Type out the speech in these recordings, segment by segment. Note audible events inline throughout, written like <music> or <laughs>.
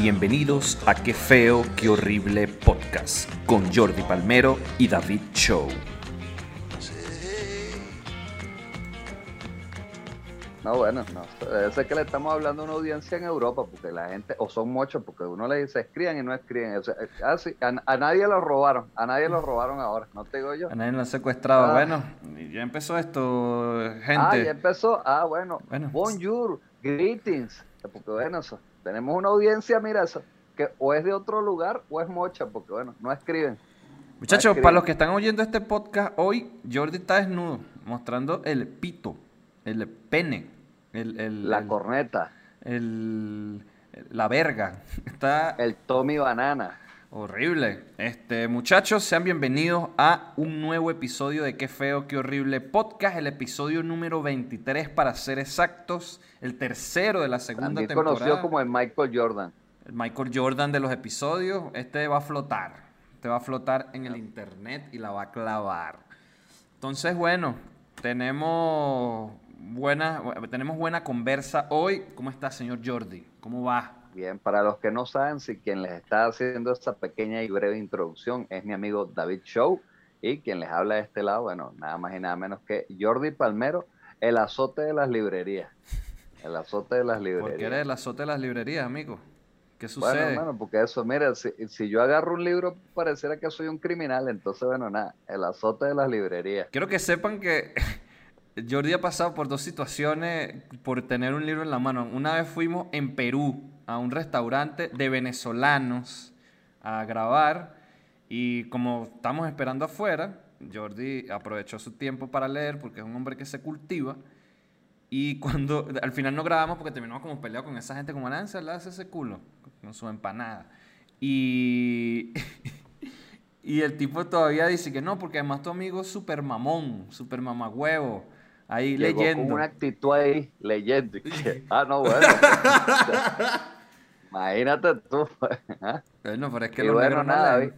Bienvenidos a Qué feo, qué horrible podcast con Jordi Palmero y David Show. No, bueno, no. Sé que le estamos hablando a una audiencia en Europa, porque la gente, o son muchos, porque uno le dice escriban y no escriben. O sea, ah, a, nadie lo robaron, a nadie lo robaron ahora, no te digo yo. A nadie lo han secuestrado. Ah. Bueno, ya empezó esto, gente. Ah, ya empezó. Ah, bueno. bueno. Bonjour, greetings. Porque bueno, eso, tenemos una audiencia, mira eso, que o es de otro lugar o es mocha, porque bueno, no escriben. Muchachos, para los que están oyendo este podcast, hoy Jordi está desnudo, mostrando el pito, el pene, el, la corneta, el, la verga. <laughs> Está el Tommy Banana. Horrible. Este, muchachos, sean bienvenidos a un nuevo episodio de Qué feo, qué horrible podcast, el episodio número 23 para ser exactos, el tercero de la segunda También temporada. conocido como el Michael Jordan. El Michael Jordan de los episodios, este va a flotar. Este va a flotar en el internet y la va a clavar. Entonces, bueno, tenemos buena, tenemos buena conversa hoy. ¿Cómo está, señor Jordi? ¿Cómo va? Bien, para los que no saben, si quien les está haciendo esta pequeña y breve introducción es mi amigo David Show y quien les habla de este lado, bueno, nada más y nada menos que Jordi Palmero, el azote de las librerías. El azote de las librerías. ¿Por qué eres el azote de las librerías, amigo? ¿Qué sucede? Bueno, porque eso, mira, si, si, yo agarro un libro, pareciera que soy un criminal, entonces, bueno, nada, el azote de las librerías. Quiero que sepan que <laughs> Jordi ha pasado por dos situaciones por tener un libro en la mano. Una vez fuimos en Perú a un restaurante de venezolanos a grabar y como estamos esperando afuera, Jordi aprovechó su tiempo para leer porque es un hombre que se cultiva. Y <laughs> cuando al final no grabamos porque terminamos como peleado con esa gente como lanza, le hace ese culo con su empanada. Y, <laughs> y el tipo todavía dice que no, porque además tu amigo es súper mamón, súper mamagüevo. Ahí leyendo. Con una actitud ahí leyendo. <laughs> ah, no, bueno. Imagínate tú. <laughs> ¿ah? Bueno, pero es que y bueno, nada, es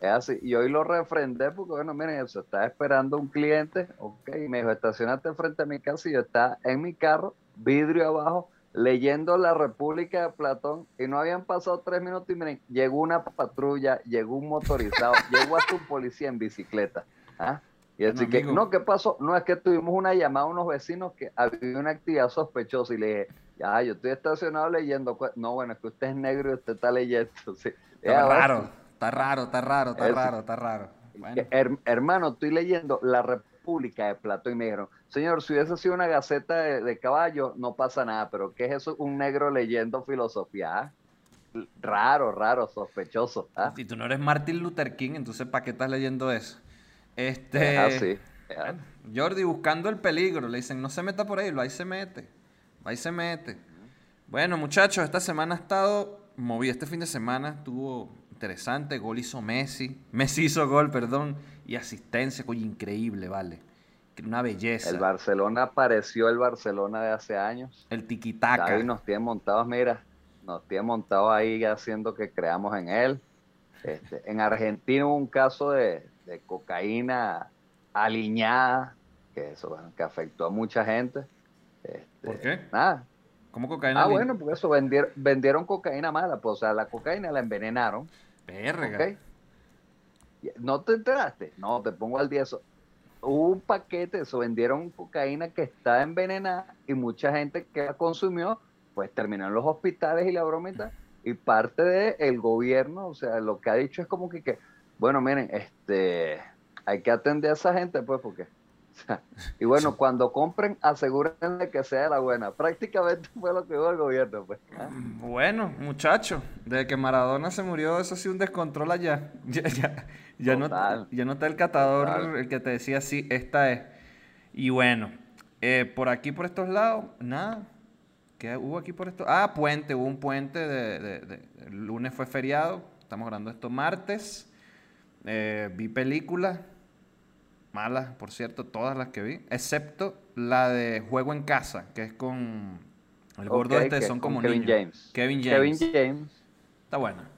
así. Y hoy lo refrendé porque, bueno, miren, eso, estaba esperando un cliente, ok, me dijo, estacionate frente a mi casa y yo estaba en mi carro, vidrio abajo, leyendo La República de Platón y no habían pasado tres minutos y miren, llegó una patrulla, llegó un motorizado, <laughs> llegó hasta un policía en bicicleta. ¿ah? Y así que, no, ¿qué pasó? No, es que tuvimos una llamada a unos vecinos que había una actividad sospechosa y le dije, ya, yo estoy estacionado leyendo. No, bueno, es que usted es negro y usted está leyendo. <laughs> Está raro, está raro, está raro, está raro, está raro. hermano, estoy leyendo La República de Platón y me dijeron, señor, si hubiese sido una gaceta de, caballo, no pasa nada, pero ¿qué es eso? Un negro leyendo filosofía. ¿ah? Raro, raro, sospechoso. ¿ah? Si tú no eres Martin Luther King, entonces ¿para qué estás leyendo eso? Este, ah, Jordi buscando el peligro, le dicen, no se meta por ahí, lo ahí se mete. Ahí se mete. Bueno, muchachos, esta semana ha estado movida. Este fin de semana estuvo interesante. Gol hizo Messi. <laughs> Messi hizo gol, perdón. Y asistencia, coño, increíble, vale. Una belleza. El Barcelona apareció el Barcelona de hace años. El tiquitaca. Y nos tiene montados, mira, nos tiene montados ahí haciendo que creamos en él. Este, en Argentina hubo un caso de, cocaína aliñada, que eso que afectó a mucha gente. Este, ¿Por qué? Nada. ¿Cómo cocaína? Ah, bueno, porque eso vendieron, vendieron cocaína mala, pues, o sea, la cocaína la envenenaron. Verga. ¿No te enteraste? No, te pongo al día eso. Hubo un paquete, eso vendieron cocaína que está envenenada y mucha gente que la consumió, pues terminó en los hospitales y la bromita. Y parte del el gobierno, o sea, lo que ha dicho es como que, que, bueno, miren, este, hay que atender a esa gente, pues, porque <laughs> y bueno, cuando compren, asegúrense que sea la buena. Prácticamente <laughs> fue lo que dijo el gobierno. Pues. ¿ah? Bueno, muchacho, desde que Maradona se murió, eso sí un descontrol allá. <laughs> Ya, ya, ya, no, ya no está el catador, el que te decía, sí, esta es. Y bueno, eh, por aquí, por estos lados, nada. ¿Qué hubo aquí por esto? Ah, puente, hubo un puente. De, el lunes fue feriado. Estamos grabando esto martes. Eh, vi películas malas, por cierto, todas las que vi, excepto la de Juego en Casa, que es con el gordo este, son como Kevin James. Kevin James. Kevin James. Está buena.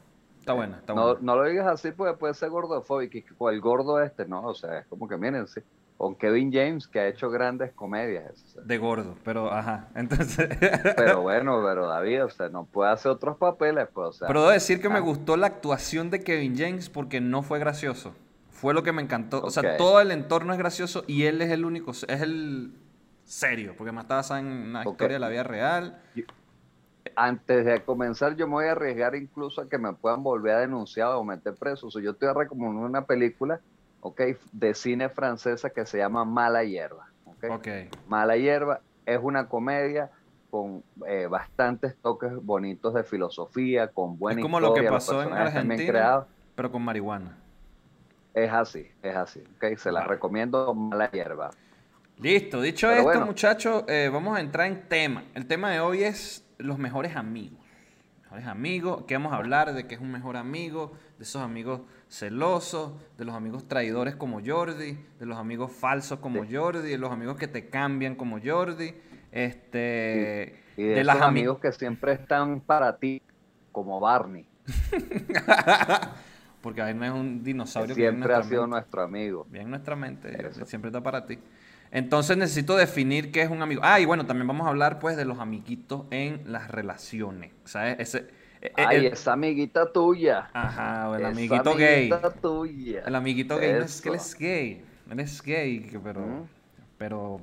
Está buena, está no, buena. No lo digas así porque puede ser gordofóbico, o el gordo este, no, o sea, es como que miren, sí. con Kevin James, que ha hecho grandes comedias. De gordo, pero ajá. <laughs> Entonces. pero bueno, pero David, o sea, no puede hacer otros papeles, pues, o sea. Pero debo decir que me ah. gustó la actuación de Kevin James porque no fue gracioso. Fue lo que me encantó. O sea, todo el entorno es gracioso y él es el único, es el serio, porque más está en una historia de la vida real. Antes de comenzar, yo me voy a arriesgar incluso a que me puedan volver a denunciar o meter preso. O sea, yo estoy recomendando una película ¿ok? De cine francesa que se llama Mala Hierba. ¿okay? Mala Hierba es una comedia con eh, bastantes toques bonitos de filosofía, con buena Es como lo que pasó en Argentina, pero con marihuana. Es así, es así. ¿okay? Se la recomiendo Mala Hierba. Listo, dicho esto, muchachos, eh, vamos a entrar en tema. El tema de hoy es los mejores amigos. Mejores amigos, ¿qué vamos a hablar? De qué es un mejor amigo, de esos amigos celosos, de los amigos traidores como Jordi, de los amigos falsos como Jordi, de los amigos que te cambian como Jordi, este, y, de, los amigos que siempre están para ti, como Barney. <laughs> Porque ahí no es un dinosaurio. Que siempre ha sido nuestro amigo. Bien nuestra mente, siempre está para ti. Entonces necesito definir qué es un amigo. Ah, y bueno, también vamos a hablar pues de los amiguitos en las relaciones. ¿Sabes? Ese, eh, eh, Ay, esa amiguita tuya. Ajá, o el amiguito gay. tuya. El amiguito gay, no es que él es gay. Él es gay, pero. Pero.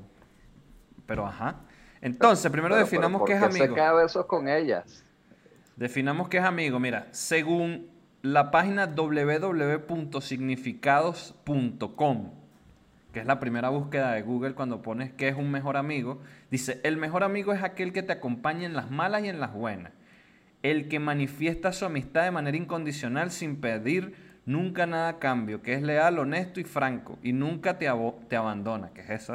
Pero, ajá. Entonces, primero definamos qué es amigo. se queda besos con ellas? Definamos qué es amigo. Mira, según la página www.significados.com, que es la primera búsqueda de Google cuando pones qué es un mejor amigo, dice: el mejor amigo es aquel que te acompaña en las malas y en las buenas el que manifiesta su amistad de manera incondicional sin pedir nunca nada a cambio, que es leal, honesto y franco, y nunca te, te abandona, que es eso.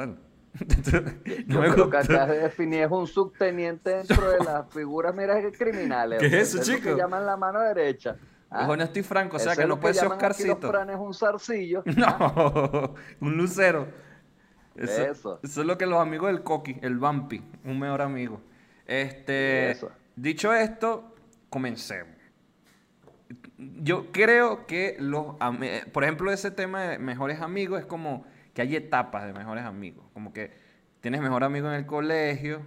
<laughs> no me lo que acabas de definir es un subteniente dentro de las figuras mira criminales. ¿Qué es eso, chico? que llaman la mano derecha. Es ah, honesto y franco, o sea que no puede ser Oscarcito. es un zarcillo. <laughs> No, ah. un lucero. Eso, eso. es lo que los amigos del Coqui, el Bumpy, un mejor amigo. Este, dicho esto, comencemos. Yo creo que los, por ejemplo, ese tema de mejores amigos es como que hay etapas de mejores amigos. Como que tienes mejor amigo en el colegio,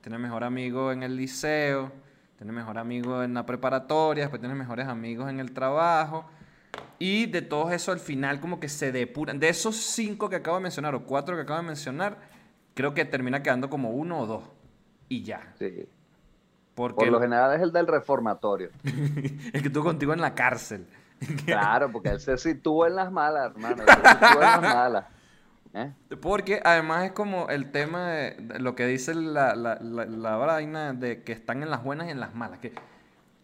tienes mejor amigo en el liceo, tienes mejor amigo en la preparatoria, después tienes mejores amigos en el trabajo. Y de todos eso al final como que se depuran. De esos cinco que acabo de mencionar o cuatro que acabo de mencionar, creo que termina quedando como uno o dos. Y ya. Sí. Por lo general es el del reformatorio. <laughs> el que estuvo contigo en la cárcel. claro, porque él se sitúa en las malas, hermano. se sitúa en las malas. ¿Eh? Porque además es como el tema de, lo que dice la, la, la, vaina de que están en las buenas y en las malas. Que,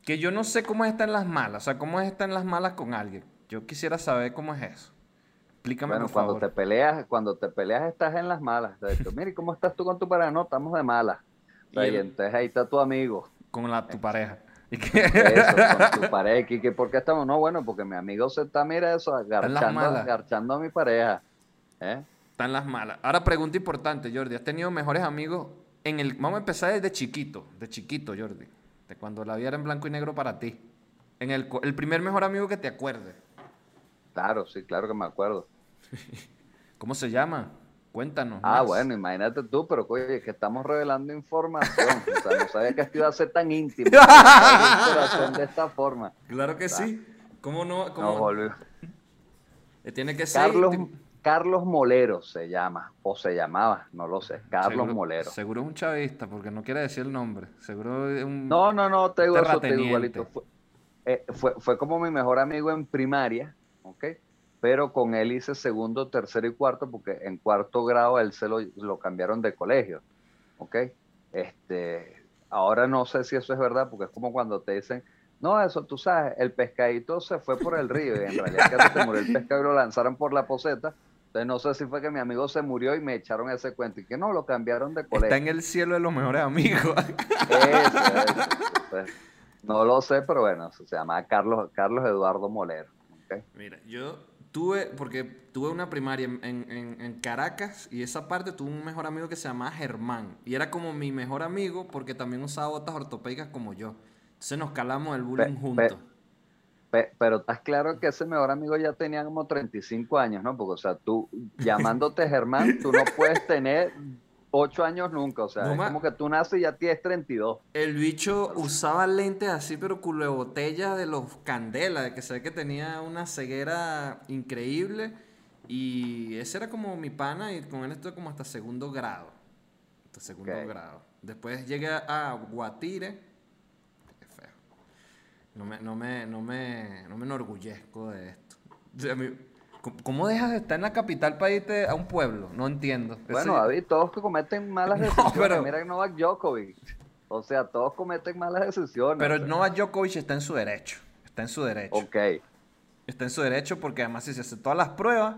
que yo no sé cómo es estar en las malas. O sea, cómo es estar en las malas con alguien. Yo quisiera saber cómo es eso. Explícame, bueno, cuando te peleas, cuando te peleas estás en las malas. Mire, ¿cómo estás tú con tu pareja? No, estamos de malas. <laughs> Y, entonces ahí está tu amigo. Con la, tu pareja. Eso, con tu <laughs> pareja. ¿Y que, por qué estamos? No, bueno, porque mi amigo se está, mira eso, agarchando, a mi pareja. ¿eh? Están las malas. Ahora, pregunta importante, Jordi. ¿Has tenido mejores amigos en el... Vamos a empezar desde chiquito, de chiquito, Jordi. De cuando la vida era en blanco y negro para ti. En el, el primer mejor amigo que te acuerdes. Claro, sí, claro que me acuerdo. <laughs> ¿Cómo se llama? Cuéntanos. Ah, bueno, imagínate tú, pero oye, es que estamos revelando información. o sea, no sabía que esto iba a ser tan íntimo. <laughs> de esta forma. Claro que sí. ¿Cómo no? Cómo? No, eh, Tiene que ser. Carlos, Carlos Molero se llama, o se llamaba, no lo sé. Carlos Molero. Seguro es un chavista, porque no quiere decir el nombre. Seguro es un. No, no, no, te digo eso, te digo igualito. Fue, eh, fue, fue como mi mejor amigo en primaria, ¿ok? pero con él hice segundo, tercero y cuarto, porque en cuarto grado él se lo, cambiaron de colegio, ¿ok? Este, ahora no sé si eso es verdad, porque es como cuando te dicen, no, eso tú sabes, el pescadito se fue por el río, y en realidad que se murió el pescado y lo lanzaron por la poseta, entonces no sé si fue que mi amigo se murió y me echaron ese cuento, y que no, lo cambiaron de colegio. Está en el cielo de los mejores amigos. <laughs> Pues, no lo sé, pero bueno, se llama Carlos, Carlos Eduardo Molero. Mira, yo tuve, porque tuve una primaria en, Caracas y esa parte tuve un mejor amigo que se llamaba Germán. Y era como mi mejor amigo porque también usaba botas ortopédicas como yo. Entonces nos calamos el bullying juntos. Pero estás claro que ese mejor amigo ya tenía como 35 años, ¿no? Porque, o sea, tú llamándote Germán, tú no puedes tener 8 años nunca, o sea, es como que tú naces y ya tienes 32. El bicho usaba lentes así, pero culo de botella de los candela, de que se ve que tenía una ceguera increíble. Y ese era como mi pana, y con él estoy como hasta segundo grado. Hasta segundo grado. Después llegué a Guatire no me, no me, no me, no me enorgullezco de esto. ¿Cómo dejas de estar en la capital para irte a un pueblo? No entiendo. Bueno, David, todos que cometen malas <laughs> decisiones. Pero... Mira Novak Djokovic. O sea, todos cometen malas decisiones. Pero Novak Djokovic está en su derecho. Está en su derecho. Ok. Está en su derecho porque además si se hace todas las pruebas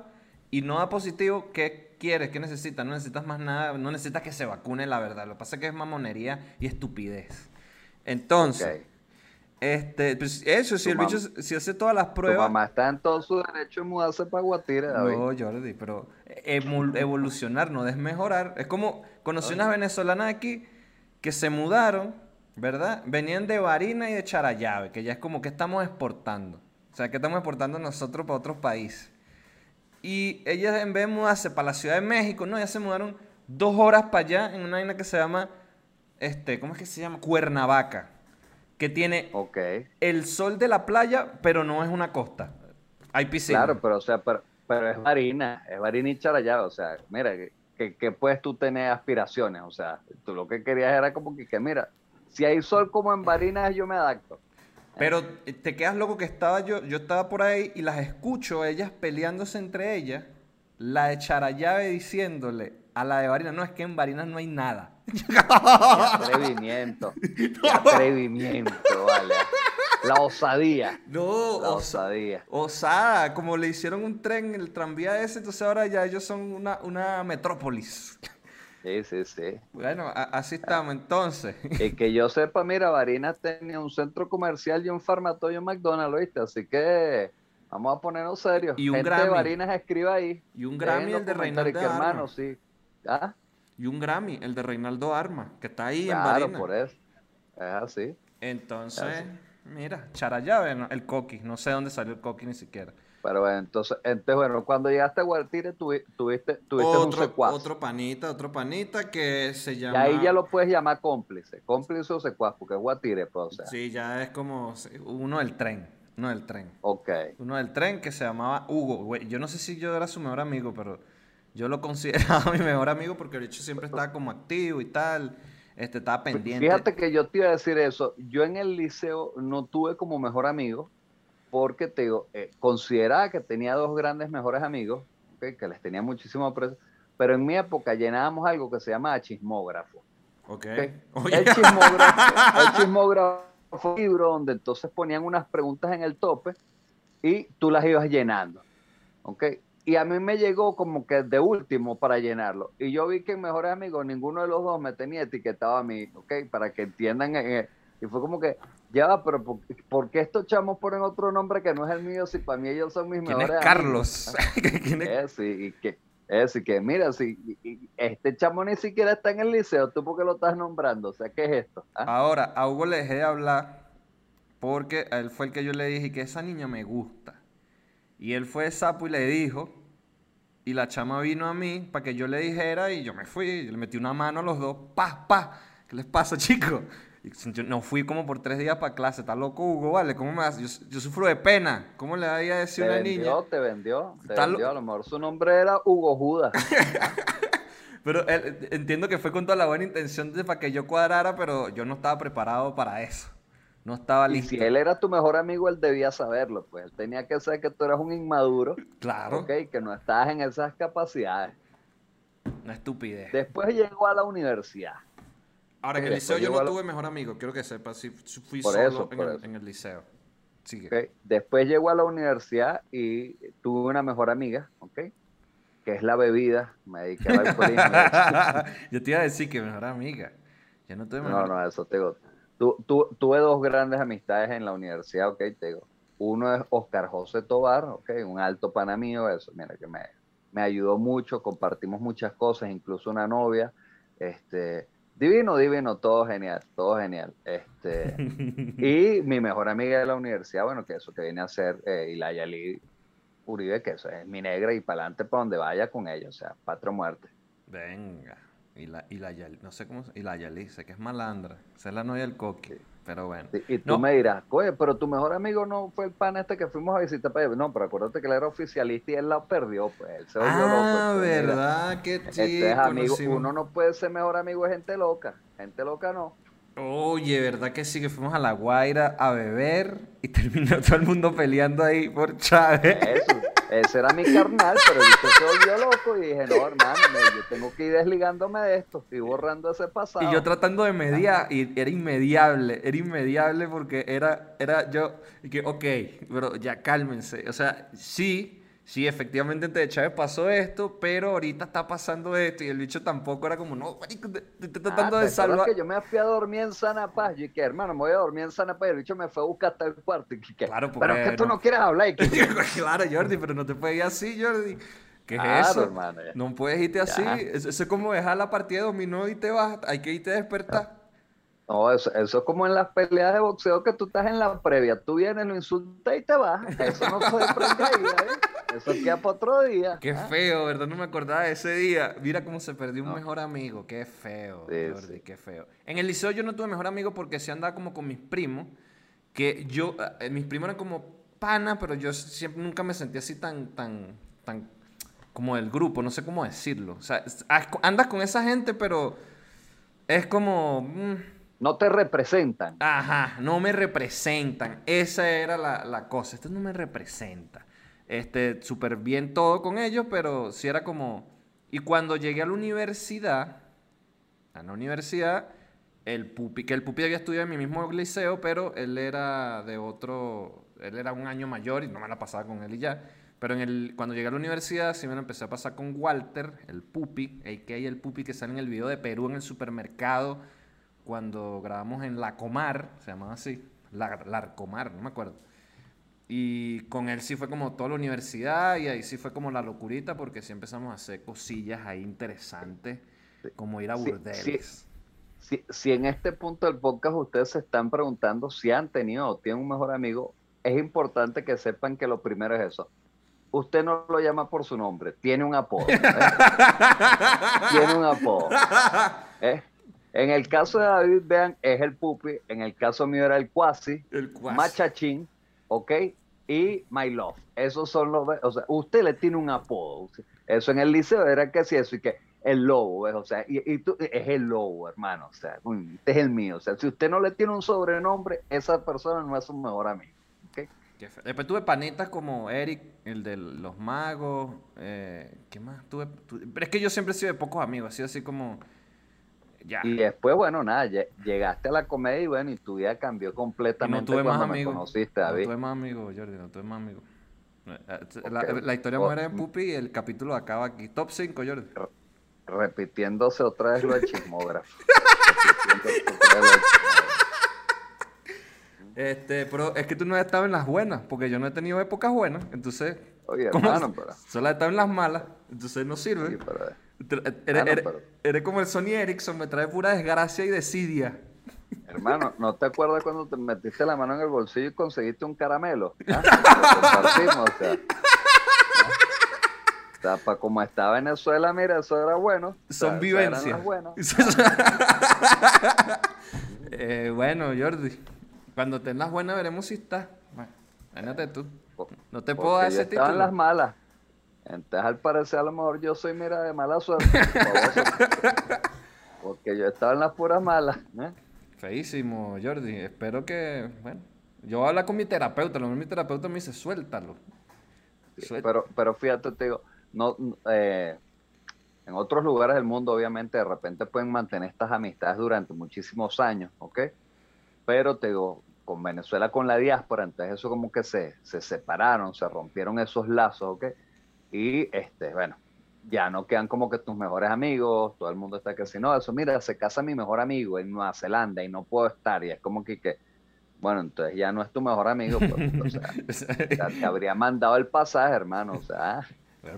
y no da positivo, ¿qué quieres? ¿Qué necesitas? No necesitas más nada. No necesitas que se vacune la verdad. Lo que pasa es que es mamonería y estupidez. Entonces... Este, pues eso, si el bicho si hace todas las pruebas. Tu mamá está en todo su derecho de mudarse para Guatire, David. No, Jordi, pero evolucionar no es mejorar. Es como conocí unas venezolanas aquí que se mudaron, ¿verdad? Venían de Barina y de Charayave, que ya es como que estamos exportando. O sea, que estamos exportando nosotros para otros países. Y ellas en vez de mudarse para la Ciudad de México, no, ya se mudaron dos horas para allá en una vaina que se llama, este, ¿cómo es que se llama? Cuernavaca que tiene el sol de la playa, pero no es una costa. Hay piscina. Claro, pero o sea, pero, es marina, es marina y charallá, o sea, mira, que, puedes tú tener aspiraciones, o sea, tú lo que querías era como que, mira, si hay sol como en Barinas, yo me adapto. Pero te quedas loco que estaba yo, yo estaba por ahí y las escucho ellas peleándose entre ellas, la de Charallave diciéndole a la de Barinas, no, es que en Barinas no hay nada. Qué <laughs> atrevimiento. <laughs> Qué atrevimiento, vale. La osadía. No, la osadía. Osada, como le hicieron un tren, el tranvía ese, entonces ahora ya ellos son una, una metrópolis. Sí, sí, sí. Bueno, así estamos entonces. Y que yo sepa, mira, Barinas tenía un centro comercial y un farmatorio McDonald's, ¿viste? Así que vamos a ponernos serios. Y un Gente Grammy. de Barinas escriba ahí. Y un Grammy el de Reinaldo hermano, sí. ¿Ah? Y un Grammy, el de Reinaldo Arma, que está ahí en Barina. por eso. Es así. Entonces, mira, Charallave, el coqui, no sé dónde salió el coqui ni siquiera. Pero bueno, entonces, entonces bueno, cuando llegaste a Guartire tuviste, tuviste otro, un secuaz. Otro panita, otro panita que se llama... Y ahí ya lo puedes llamar cómplice, cómplice o secuaz, porque es Guatire, pues, o sea. Sí, ya es como uno del tren, uno del tren. Ok. Uno del tren que se llamaba Hugo, Yo no sé si yo era su mejor amigo, pero yo lo consideraba <laughs> mi mejor amigo porque el hecho siempre estaba como activo y tal. Este, estaba pendiente. Fíjate que yo te iba a decir eso. Yo en el liceo no tuve como mejor amigo porque te digo, eh, consideraba que tenía dos grandes mejores amigos, que les tenía muchísimo aprecio, pero en mi época llenábamos algo que se llama chismógrafo. Okay. <laughs> El chismógrafo, el chismógrafo fue un libro donde entonces ponían unas preguntas en el tope y tú las ibas llenando. ¿okay? Y a mí me llegó como que de último para llenarlo. Y yo vi que en Mejores Amigos ninguno de los dos me tenía etiquetado a mí, ¿ok? Para que entiendan. y fue como que, ya pero ¿por, qué estos chamos ponen otro nombre que no es el mío si para mí ellos son mis mejores es Carlos? ¿Quién es? <laughs> <laughs> y que, es, y que mira, si este chamo ni siquiera está en el liceo, ¿tú por qué lo estás nombrando? O sea, ¿qué es esto? ¿Ah? Ahora, a Hugo le dejé de hablar porque él fue el que yo le dije que esa niña me gusta. Y él fue sapo y le dijo, y la chama vino a mí para que yo le dijera y yo me fui, le metí una mano a los dos, pa, pa, ¿qué les pasa <laughs> chicos? Yo no fui como por tres días para clase, está loco Hugo, ¿vale? ¿Cómo me vas? Yo, sufro de pena, ¿cómo le voy a decir a una vendió, niña? Te vendió, te vendió, a lo mejor su nombre era Hugo Judas. <laughs> pero entiendo que fue con toda la buena intención de para que yo cuadrara, pero yo no estaba preparado para eso. No estaba listo. Y si él era tu mejor amigo, él debía saberlo, pues él tenía que saber que tú eras un inmaduro. Claro. Ok, que no estabas en esas capacidades. Una estupidez. Después llegó a la universidad. Ahora, en el liceo yo no tuve mejor amigo, quiero que sepas, si fui solo en, el, liceo. Sigue. Después llegó a la universidad y tuve una mejor amiga, ¿ok? Que es la bebida, me dediqué al alcoholismo. <laughs> yo te iba a decir que mejor amiga. Yo no tuve mejor No, no, eso te digo tuve dos grandes amistades en la universidad, ok, te digo. Uno es Oscar José Tobar, ok, un alto pana mío, eso, mira, que me, me ayudó mucho, compartimos muchas cosas, incluso una novia, este, Divino, divino, todo genial, todo genial. Este, <laughs> y mi mejor amiga de la universidad, bueno, que eso que viene a ser eh, Ilaya Lee Uribe, que eso es mi negra y para adelante para donde vaya con ella, o sea, patro muerte. Venga. Y la, y la no sé cómo, y la Yali, sé que es malandra, esa es la novia del coque, pero bueno. Y, tú me dirás, oye, pero tu mejor amigo no fue el pan este que fuimos a visitar para No, pero acuérdate que él era oficialista y él la perdió, pues, él se volvió ah, verdad, que sí. Este amigo, uno no puede ser mejor amigo de gente loca, gente loca no. Oye, ¿verdad que sí? Que fuimos a La Guaira a beber y <laughs> terminó todo el mundo peleando ahí por Chávez. Eso, ese era mi carnal, pero yo se volvió loco y dije, no, hermano, yo tengo que ir desligándome de esto, estoy borrando ese pasado. Y yo tratando de mediar, y era inmediable, era inmediable porque era, era yo, y que, ok, pero ya cálmense. O sea, sí sí, efectivamente entre Chávez pasó esto, pero ahorita está pasando esto y el bicho tampoco era como, no, marico, te, estoy tratando de salvar. que yo me fui a dormir en Sana Paz, y que hermano, me voy a dormir en Sana Paz y el bicho me fue a buscar hasta el cuarto. Y que, claro, porque pero es que tú no quieres hablar. Y que... <laughs> claro, Jordi, pero no te puedes ir así, Jordi. ¿Qué es eso? Hermano, no puedes irte así. Eso, es como dejar la partida de dominó y te vas. Hay que irte a despertar. No, eso, eso, es como en las peleas de boxeo que tú estás en la previa. Tú vienes, lo insultas y te vas. Eso no puede ahí, ¿eh? Eso queda para otro día. Qué ¿ah? feo, ¿verdad? No me acordaba de ese día. Mira cómo se perdió un mejor amigo. Qué feo, Jordi, qué feo. En el liceo yo no tuve mejor amigo porque se andaba como con mis primos. Que yo, eh, mis primos eran como pana, pero yo siempre nunca me sentía así tan, tan, tan, como del grupo. No sé cómo decirlo. O sea, andas con esa gente, pero es como... Mm, no te representan. Ajá, no me representan. Esa era la, cosa. Esto no me representa. Este, súper bien todo con ellos, pero sí era como... Y cuando llegué a la universidad, a la universidad, el pupi, que el pupi había estudiado en mi mismo liceo, pero él era de otro, él era un año mayor y no me la pasaba con él y ya. Pero en el, cuando llegué a la universidad, sí me la empecé a pasar con Walter, el pupi, a.k.a. el pupi que sale en el video de Perú en el supermercado cuando grabamos en La Comar, se llamaba así, La, Larcomar, no me acuerdo. Y con él sí fue como toda la universidad y ahí sí fue como la locurita porque sí empezamos a hacer cosillas ahí interesantes, como ir a burdeles. si, en este punto del podcast ustedes se están preguntando si han tenido o tienen un mejor amigo, es importante que sepan que lo primero es eso. Usted no lo llama por su nombre, tiene un apodo. ¿eh? <laughs> tiene un apodo. ¿eh? En el caso de David, vean, es el pupi. En el caso mío era el cuasi, el machachín, ¿ok? Y my love. Esos son los. O sea, usted le tiene un apodo. Eso en el liceo era que sí, eso y que el lobo, o sea, y, tú, es el lobo, hermano, o sea, este es el mío. O sea, si usted no le tiene un sobrenombre, esa persona no es un mejor amigo. ¿okay? Después tuve panetas como Eric, el de los magos. Eh, ¿Qué más? Tuve, pero es que yo siempre he sido de pocos amigos, así así como y después, bueno, nada, llegaste a la comedia y bueno, y tu vida cambió completamente no tuve más amigos. conociste, David. No tuve más amigos, Jordi, no tuve más amigos. Eh, eh, la, historia muere en Pupi y el capítulo acaba aquí. Top 5, Jordi. Repitiéndose otra vez lo de chismógrafo. <laughs> este, pero es que tú no has estado en las buenas, porque yo no he tenido épocas buenas, entonces... Oye, hermano, pero... Solo has estado en las malas, entonces no sirve. Sí, pero... Eres, como el Sony Ericsson, me trae pura desgracia y desidia. Hermano, ¿no te acuerdas cuando te metiste la mano en el bolsillo y conseguiste un caramelo? <laughs> ¿Ah? o sea. para como está Venezuela, mira, eso era bueno. Son vivencias. <laughs> eh, bueno, Jordi, cuando tengas buenas veremos si está. Bueno, tú. No te puedo dar ese título. Estaban las malas. Entonces, al parecer, a lo mejor yo soy, mira, de mala suerte. <laughs> Porque yo estaba en las puras malas. ¿eh? Feísimo, Jordi. Espero que, bueno, yo hablo con mi terapeuta. Lo mi terapeuta me dice, suéltalo. Pero, pero fíjate, te digo, no, eh, en otros lugares del mundo, obviamente, de repente pueden mantener estas amistades durante muchísimos años, ¿ok? Pero te digo, con Venezuela, con la diáspora, entonces eso como que se, se separaron, se rompieron esos lazos, ¿ok? Y este, bueno, ya no quedan como que tus mejores amigos, todo el mundo está que si no, eso, mira, se casa mi mejor amigo en Nueva Zelanda y no puedo estar, y es como que, que bueno, entonces ya no es tu mejor amigo, pues, o sea, <laughs> te habría mandado el pasaje, hermano, o sea.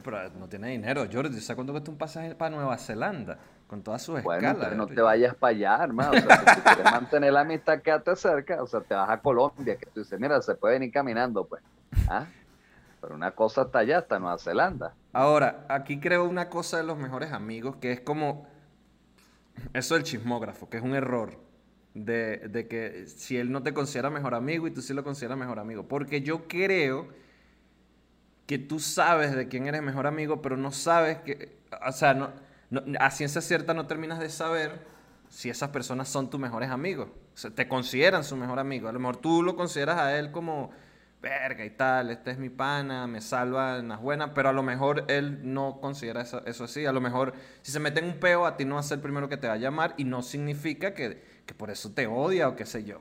pero no tiene dinero, Jordi, ¿sabes cuánto cuesta un pasaje para Nueva Zelanda? con todas sus Bueno, escalas. pero no te vayas para allá, hermano. O sea, si quieres mantener la amistad, quédate cerca. O sea, te vas a Colombia, que tú dices, mira, se puede venir caminando, pues. ¿Ah? Pero una cosa está allá, hasta Nueva Zelanda. Ahora, aquí creo una cosa de los mejores amigos, que es como eso del chismógrafo, que es un error. De, de que si él no te considera mejor amigo y tú sí lo consideras mejor amigo. Porque yo creo que tú sabes de quién eres mejor amigo, pero no sabes que, o sea, no, no- a ciencia cierta no terminas de saber si esas personas son tus mejores amigos. O sea, te consideran su mejor amigo. A lo mejor tú lo consideras a él como, verga y tal, este es mi pana, me salva en las buenas, pero a lo mejor él no considera eso, eso así. A lo mejor si se mete en un peo, a ti no va a ser el primero que te va a llamar y no significa que, que por eso te odia o qué sé yo.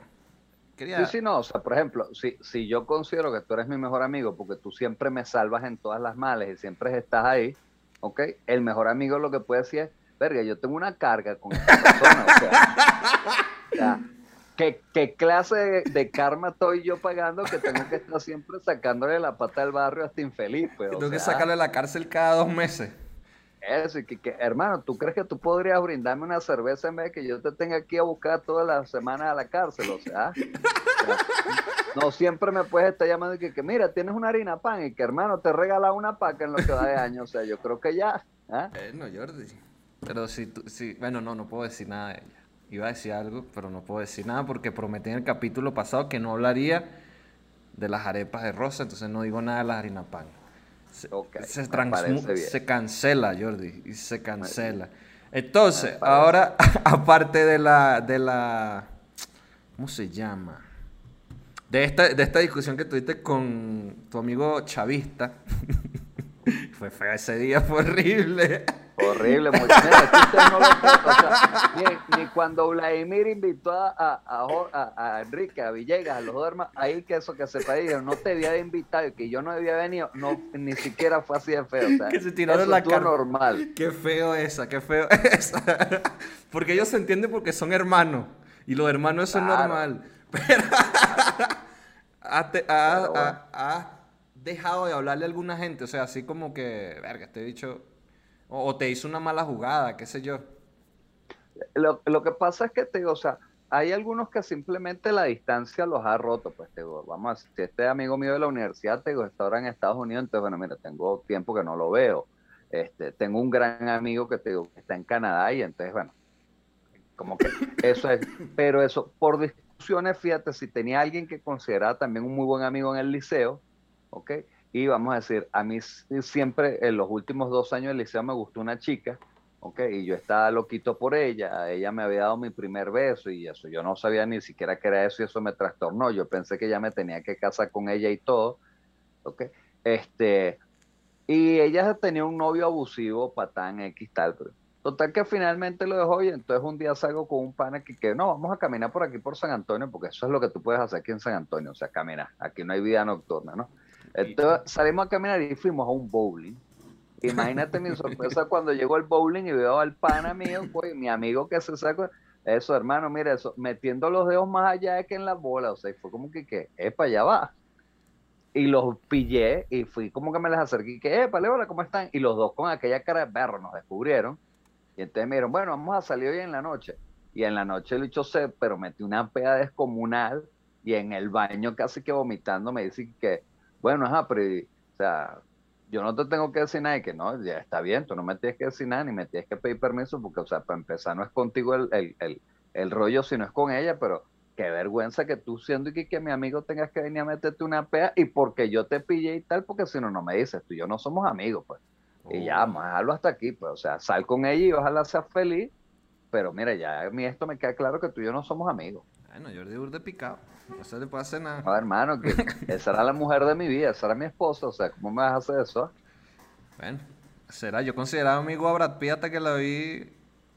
Quería... Sí, sí, no. O sea, por ejemplo, si, si yo considero que tú eres mi mejor amigo porque tú siempre me salvas en todas las males y siempre estás ahí, ¿ok? El mejor amigo lo que puede decir es, verga, yo tengo una carga con esta persona. o sea, <laughs> ¿qué, qué clase de, de karma estoy yo pagando que tengo que estar siempre sacándole la pata al barrio hasta infeliz? Pues, tengo que sacarle de la cárcel cada dos meses. Eso, y que, que, hermano, ¿tú crees que tú podrías brindarme una cerveza en vez de que yo te tenga aquí a buscar todas las semanas a la cárcel? O sea, o sea, no siempre me puedes estar llamando y que, que, mira, tienes una harina pan y que hermano te regala una paca en lo que va de año. O sea, yo creo que ya. ¿ah? Bueno, Jordi. Pero si tú, si, bueno, no, no puedo decir nada de ella. Iba a decir algo, pero no puedo decir nada porque prometí en el capítulo pasado que no hablaría de las arepas de rosa, entonces no digo nada de las harina pan. Se, cancela, Jordi, y se cancela. Entonces, ahora, <laughs> aparte de la, de la, ¿cómo se llama? De esta, de esta discusión que tuviste con tu amigo chavista. <laughs> <laughs> fue feo ese día, fue horrible. Horrible, ustedes no lo o sea, ni, ni cuando Vladimir invitó a, a, a a- a Enrique, a Villegas, a los dos hermanos, ahí que eso que se dijeron, no te debía de invitar, y que yo no debía venido, no, ni siquiera fue así de feo. O sea, Que se tiraron la cara. normal. Qué feo esa, qué feo <laughs> esa. Porque ellos se entienden porque son hermanos. Y los hermanos eso es Claro. normal. <laughs> Pero has, te- dejado de hablarle a alguna gente. O sea, así como que, verga, este dicho. O, te hizo una mala jugada, qué sé yo. Lo, lo que pasa es que te o sea, hay algunos que simplemente la distancia los ha roto, pues te digo, vamos si este amigo mío de la universidad, te digo, está ahora en Estados Unidos, entonces, bueno, mira, tengo tiempo que no lo veo. Este, tengo un gran amigo que te digo, está en Canadá y entonces, bueno, como que eso es, pero eso, por discusiones, fíjate, si tenía alguien que consideraba también un muy buen amigo en el liceo, ¿ok? Y vamos a decir, a mí siempre, en los últimos dos años del liceo me gustó una chica, ¿ok? Y yo estaba loquito por ella, ella me había dado mi primer beso y eso, yo no sabía ni siquiera que era eso y eso me trastornó, yo pensé que ya me tenía que casar con ella y todo, ¿ok? Este, y ella tenía un novio abusivo, patán, X tal, pero total que finalmente lo dejó y entonces un día salgo con un pana que, que no, vamos a caminar por aquí por San Antonio, porque eso es lo que tú puedes hacer aquí en San Antonio, o sea, caminar, aquí no hay vida nocturna, ¿no? Entonces salimos a caminar y fuimos a un bowling. Imagínate mi sorpresa cuando llegó el bowling y veo al pana mío, pues, mi amigo que se sacó. Eso, hermano, mira eso, metiendo los dedos más allá de que en la bola, o sea, fue como que, que, epa, allá va. Y los pillé y fui como que me les acerqué y que, epa, hola, ¿cómo están? Y los dos con aquella cara de perro nos descubrieron. Y entonces me dijeron, bueno, vamos a salir hoy en la noche. Y en la noche el bicho se, pero metí una peda descomunal y en el baño casi que vomitando me dice que, bueno, ajá, pero, o sea, yo no te tengo que decir nada y que no, ya está bien, tú no me tienes que decir nada ni me tienes que pedir permiso porque, o sea, para empezar no es contigo el, el, el, el rollo, sino es con ella, pero qué vergüenza que tú siendo y que, que mi amigo tengas que venir a meterte una pea y porque yo te pillé y tal, porque si no, no me dices, tú y yo no somos amigos, pues. Y ya, a dejarlo hasta aquí, pues, o sea, sal con ella y ojalá seas feliz, pero mira, ya a mí esto me queda claro que tú y yo no somos amigos. Bueno, Jordi Urde picado. No se le puede hacer nada. No, hermano, que esa era la mujer de mi vida, esa era mi esposa, o sea, ¿cómo me vas a hacer eso? Bueno, será. Yo consideraba amigo a Brad Pitt hasta que lo vi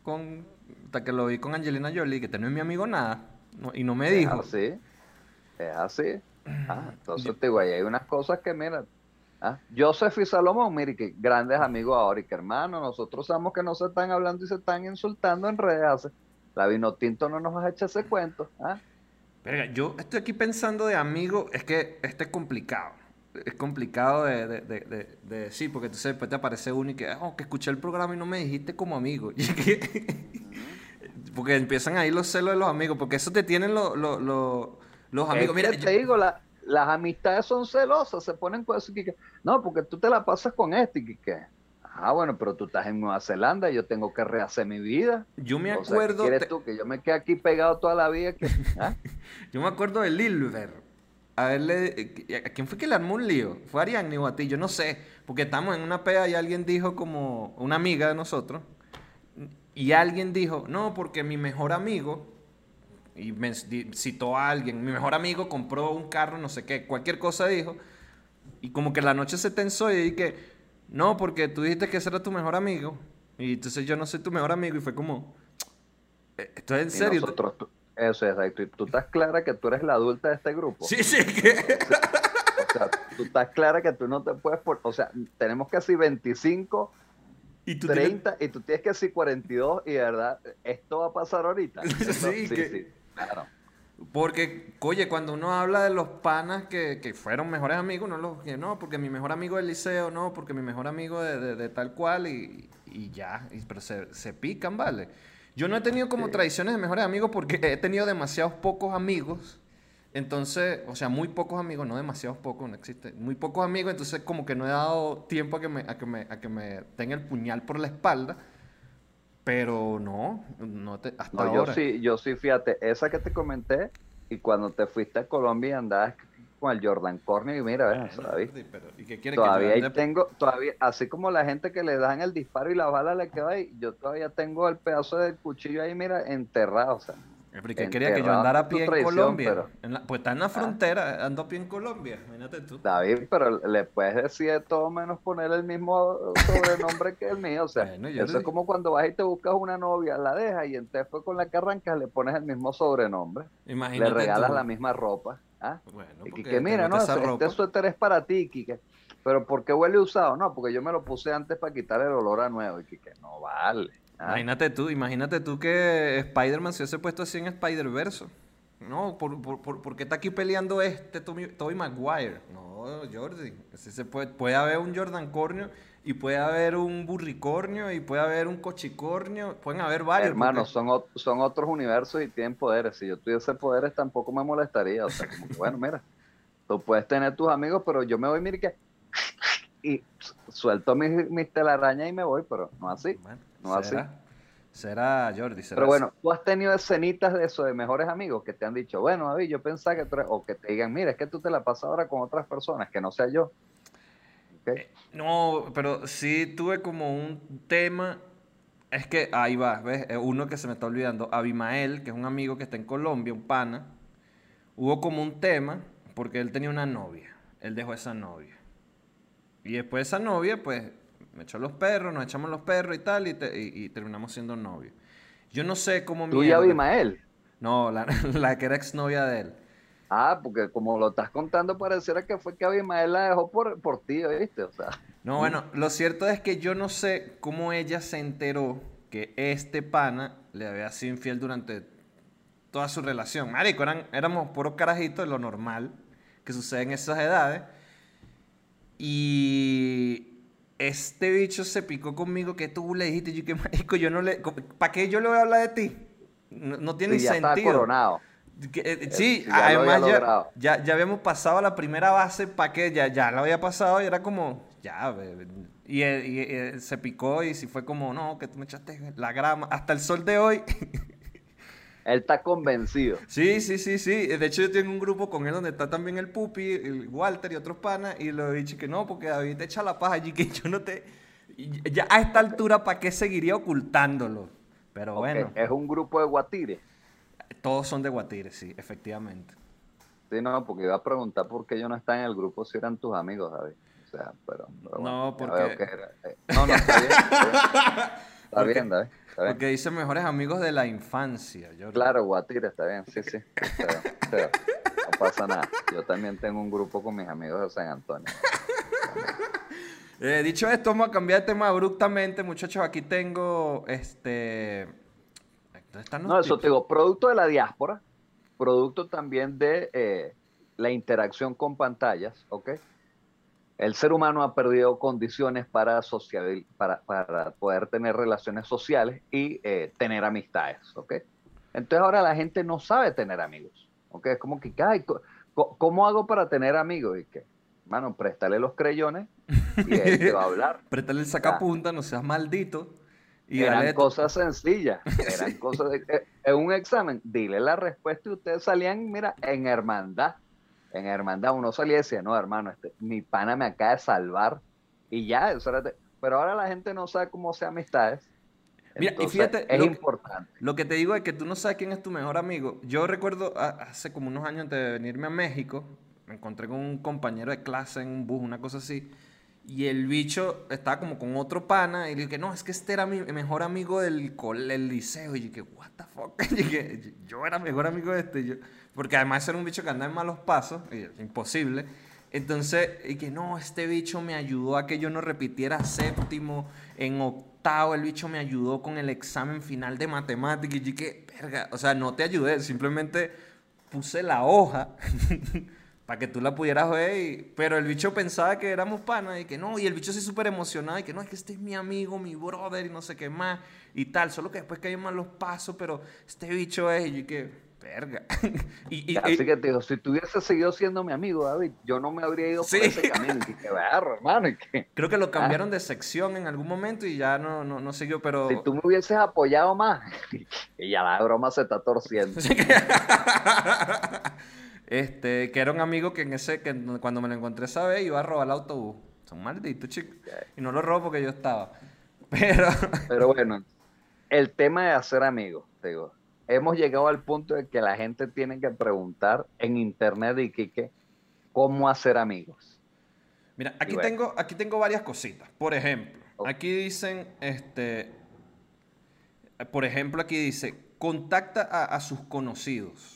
con. Hasta que lo vi con Angelina Jolie, que no es mi amigo nada. no- y no me Es dijo. así, es así. Ah, <clears throat> entonces te digo, ahí hay unas cosas que, mira, ah, Joseph y Salomón, mire, que grandes amigos ahora, y que hermano, nosotros sabemos que no se están hablando y se están insultando en redes. hace- La vino tinto no nos vas a echar ese cuento. ¿ah? Verga, yo estoy aquí pensando de amigo, es que este es complicado. es complicado de, de, de, de decir, porque entonces después te aparece uno y que, oh, que escuché el programa y no me dijiste como amigo. <laughs> porque empiezan ahí los celos de los amigos, porque eso te tienen los, los, los, amigos. Mira, te digo, las amistades son celosas, se ponen con eso que, no, porque tú te la pasas con este y que, ah, bueno, pero tú estás en Nueva Zelanda yo tengo que rehacer mi vida. Yo me acuerdo. ¿qué quieres tú? Que yo me quede aquí pegado toda la vida. Que, <laughs> ¿ah? yo me acuerdo de Lilver a verle, eh, ¿a quién fue que le armó un lío? ¿Fue Ariadne o a ti? Yo no sé, porque estamos en una pea y alguien dijo como, una amiga de nosotros, y alguien dijo, no, porque mi mejor amigo, y me citó a alguien, mi mejor amigo compró un carro, no sé qué, cualquier cosa dijo, y como que la noche se tensó y dije, no, porque tú dijiste que ese era tu mejor amigo, y entonces yo no soy tu mejor amigo, y fue como, eh, ¿esto es en serio? Eso es, exacto. Y tú estás clara que tú eres la adulta de este grupo. Sí, sí. Que... O, sea, tú estás clara que tú no te puedes... o sea, tenemos casi 25, ¿Y tú 30, y tú tienes que decir 42, y de verdad, ¿esto va a pasar ahorita? <laughs> sí, sí, claro. Porque, oye, cuando uno habla de los panas que, que fueron mejores amigos, no los que no, porque mi mejor amigo del liceo, no, porque mi mejor amigo de, de, tal cual, y, y ya, pero se, se pican, ¿vale? Yo no he tenido como tradiciones de mejores amigos porque he tenido demasiados pocos amigos. Entonces, o sea, muy pocos amigos, no demasiados pocos, no existe. Muy pocos amigos, entonces como que no he dado tiempo a que me, a que me, a que me tenga el puñal por la espalda. Pero no, no te, hasta no, Yo sí, yo sí, fíjate, esa que te comenté, y cuando te fuiste a Colombia andabas con el Jordan Corney y mira, ves. ¿y qué quiere todavía que tengo, todavía, así como la gente que le dan el disparo y la bala le queda ahí, yo todavía tengo el pedazo del cuchillo ahí, mira, enterrado, o sea. ¿Qué quería que yo andara a pie en Colombia? pues está en la ah. frontera, ando a pie en Colombia, imagínate tú. David, pero le puedes decir de todo menos poner el mismo sobrenombre que el mío. O sea, eso es como cuando vas y te buscas una novia, la dejas y entonces fue con la que arrancas le pones el mismo sobrenombre. Imagínate le regalas la misma ropa. ¿ah? Bueno, y que mira, no, este suéter es para ti, Kike. Pero ¿por qué huele usado? No, porque yo me lo puse antes para quitar el olor a nuevo. Y que no vale. ¿Ah? Imagínate tú, imagínate tú que Spider-Man se hubiese puesto así en Spider-Verse. No, ¿por, por, por, qué está aquí peleando este Toby, Maguire? No, Jordi. se puede, puede haber un Jordan Cornio y puede haber un burricornio y puede haber un cochicornio, pueden haber varios. Hermanos, son, son otros universos y tienen poderes. Si yo tuviese poderes tampoco me molestaría. O sea, bueno, mira, tú puedes tener tus amigos, pero yo me voy, mire que... Y suelto mis, mis telarañas y me voy, pero no así. No ¿será? así. Será, Jordi. Pero bueno, tú has tenido escenitas de eso, de mejores amigos, que te han dicho, bueno, David, yo pensaba que tú eres, o que te digan, mira, es que tú te la pasas ahora con otras personas, que no sea yo. Eh, no, pero sí tuve como un tema. Es que ahí va, ¿ves? Eh, uno que se me está olvidando. Abimael, que es un amigo que está en Colombia, un pana. Hubo como un tema porque él tenía una novia. Él dejó esa novia. Y después de esa novia, pues me echó los perros, nos echamos los perros y tal, y, terminamos siendo novios. Yo no sé cómo... ¿Tú y Abimael? No, la, <laughs> la que era exnovia de él. Ah, porque como lo estás contando, pareciera que fue que Abimael la dejó por, por ti, ¿viste? O sea. No, bueno, lo cierto es que yo no sé cómo ella se enteró que este pana le había sido infiel durante toda su relación. Marico, eran, éramos puros carajitos de lo normal que sucede en esas edades. Y este bicho se picó conmigo que tú le dijiste, yo que marico, yo no le... ¿Para qué yo le voy a hablar de ti? No, tiene ya sentido. Está coronado. Eh, sí, además ya, ya, habíamos pasado a la primera base para que ya, ya lo había pasado y era como, ya, y, y, se picó y si fue como, no, que tú me echaste la grama, hasta el sol de hoy. <laughs> Él está convencido. Sí, sí, sí, sí. De hecho, yo tengo un grupo con él donde está también el Pupi, el Walter y otros panas. Y lo he dicho que no, porque David te echa la paja allí, que yo no te. Ya a esta altura, ¿para qué seguiría ocultándolo? Pero bueno. Es un grupo de guatires. Todos son de Guatire, sí, efectivamente. Sí, no, porque iba a preguntar por qué yo no estaba en el grupo si eran tus amigos, David. O sea, pero. no, porque. Eh, no, no, está bien. Está bien, <laughs> David. Porque dice mejores amigos de la infancia. Claro, Guatire, está bien, sí, sí. No pasa nada. Yo también tengo un grupo con mis amigos de San Antonio. <laughs> Eh, dicho esto, vamos a cambiar de tema abruptamente, muchachos. Aquí tengo este no, eso te digo, producto de la diáspora, producto también de eh, la interacción con pantallas, ¿ok? El ser humano ha perdido condiciones para, para, para poder tener relaciones sociales y eh, tener amistades, ¿ok? Entonces ahora la gente no sabe tener amigos, ¿ok? Es como que, ay, ¿cómo hago para tener amigos? Y que, mano, préstale los creyones y él te va a hablar. <laughs> préstale el sacapunta, no seas maldito. Y eran cosas sencillas, <laughs> eran cosas de, eh, en un examen, dile la respuesta y ustedes salían, mira, en hermandad en hermandad uno salía y decía, no, hermano, este, mi pana me acaba de salvar y ya, eso era pero ahora la gente no sabe cómo se amistades. Mira, y fíjate, es lo importante. Que, lo que te digo es que tú no sabes quién es tu mejor amigo. Yo recuerdo hace como unos años antes de venirme a México, me encontré con un compañero de clase en un bus, una cosa así. Y el bicho estaba como con otro pana y le dije, no, es que este era mi mejor amigo del, del liceo. Y dije, what the fuck. <laughs> Y dije, yo era mejor amigo de este. Yo, porque además era un bicho que andaba en malos pasos, imposible. Entonces, y que no, este bicho me ayudó a que yo no repitiera séptimo, en octavo el bicho me ayudó con el examen final de matemáticas. Y que, verga, o sea, no te ayudé, simplemente puse la hoja <laughs> para que tú la pudieras ver. pero el bicho pensaba que éramos panas y que no, y el bicho se súper emocionado y que no, es que este es mi amigo, mi brother y no sé qué más y tal. Solo que después caían malos pasos, pero este bicho es, y que Verga. <laughs> y, Así que te digo, si tú hubieses seguido siendo mi amigo, David, yo no me habría ido por ese camino. Y que hermano. <laughs> Creo que lo cambiaron de sección en algún momento y ya no, no, no siguió, pero... Si tú me hubieses apoyado más, <laughs> y ya la broma se está torciendo. Este, que era un amigo que en ese, que cuando me lo encontré esa vez iba a robar el autobús. Son malditos, chicos. Y no lo robo porque yo estaba. <laughs> Pero... Pero bueno, el tema de hacer amigos, te digo, hemos llegado al punto de que la gente tiene que preguntar en internet y que, cómo hacer amigos. Mira, aquí, tengo, aquí tengo varias cositas. Por ejemplo, aquí dicen, este, por ejemplo, aquí dice, contacta a, sus conocidos.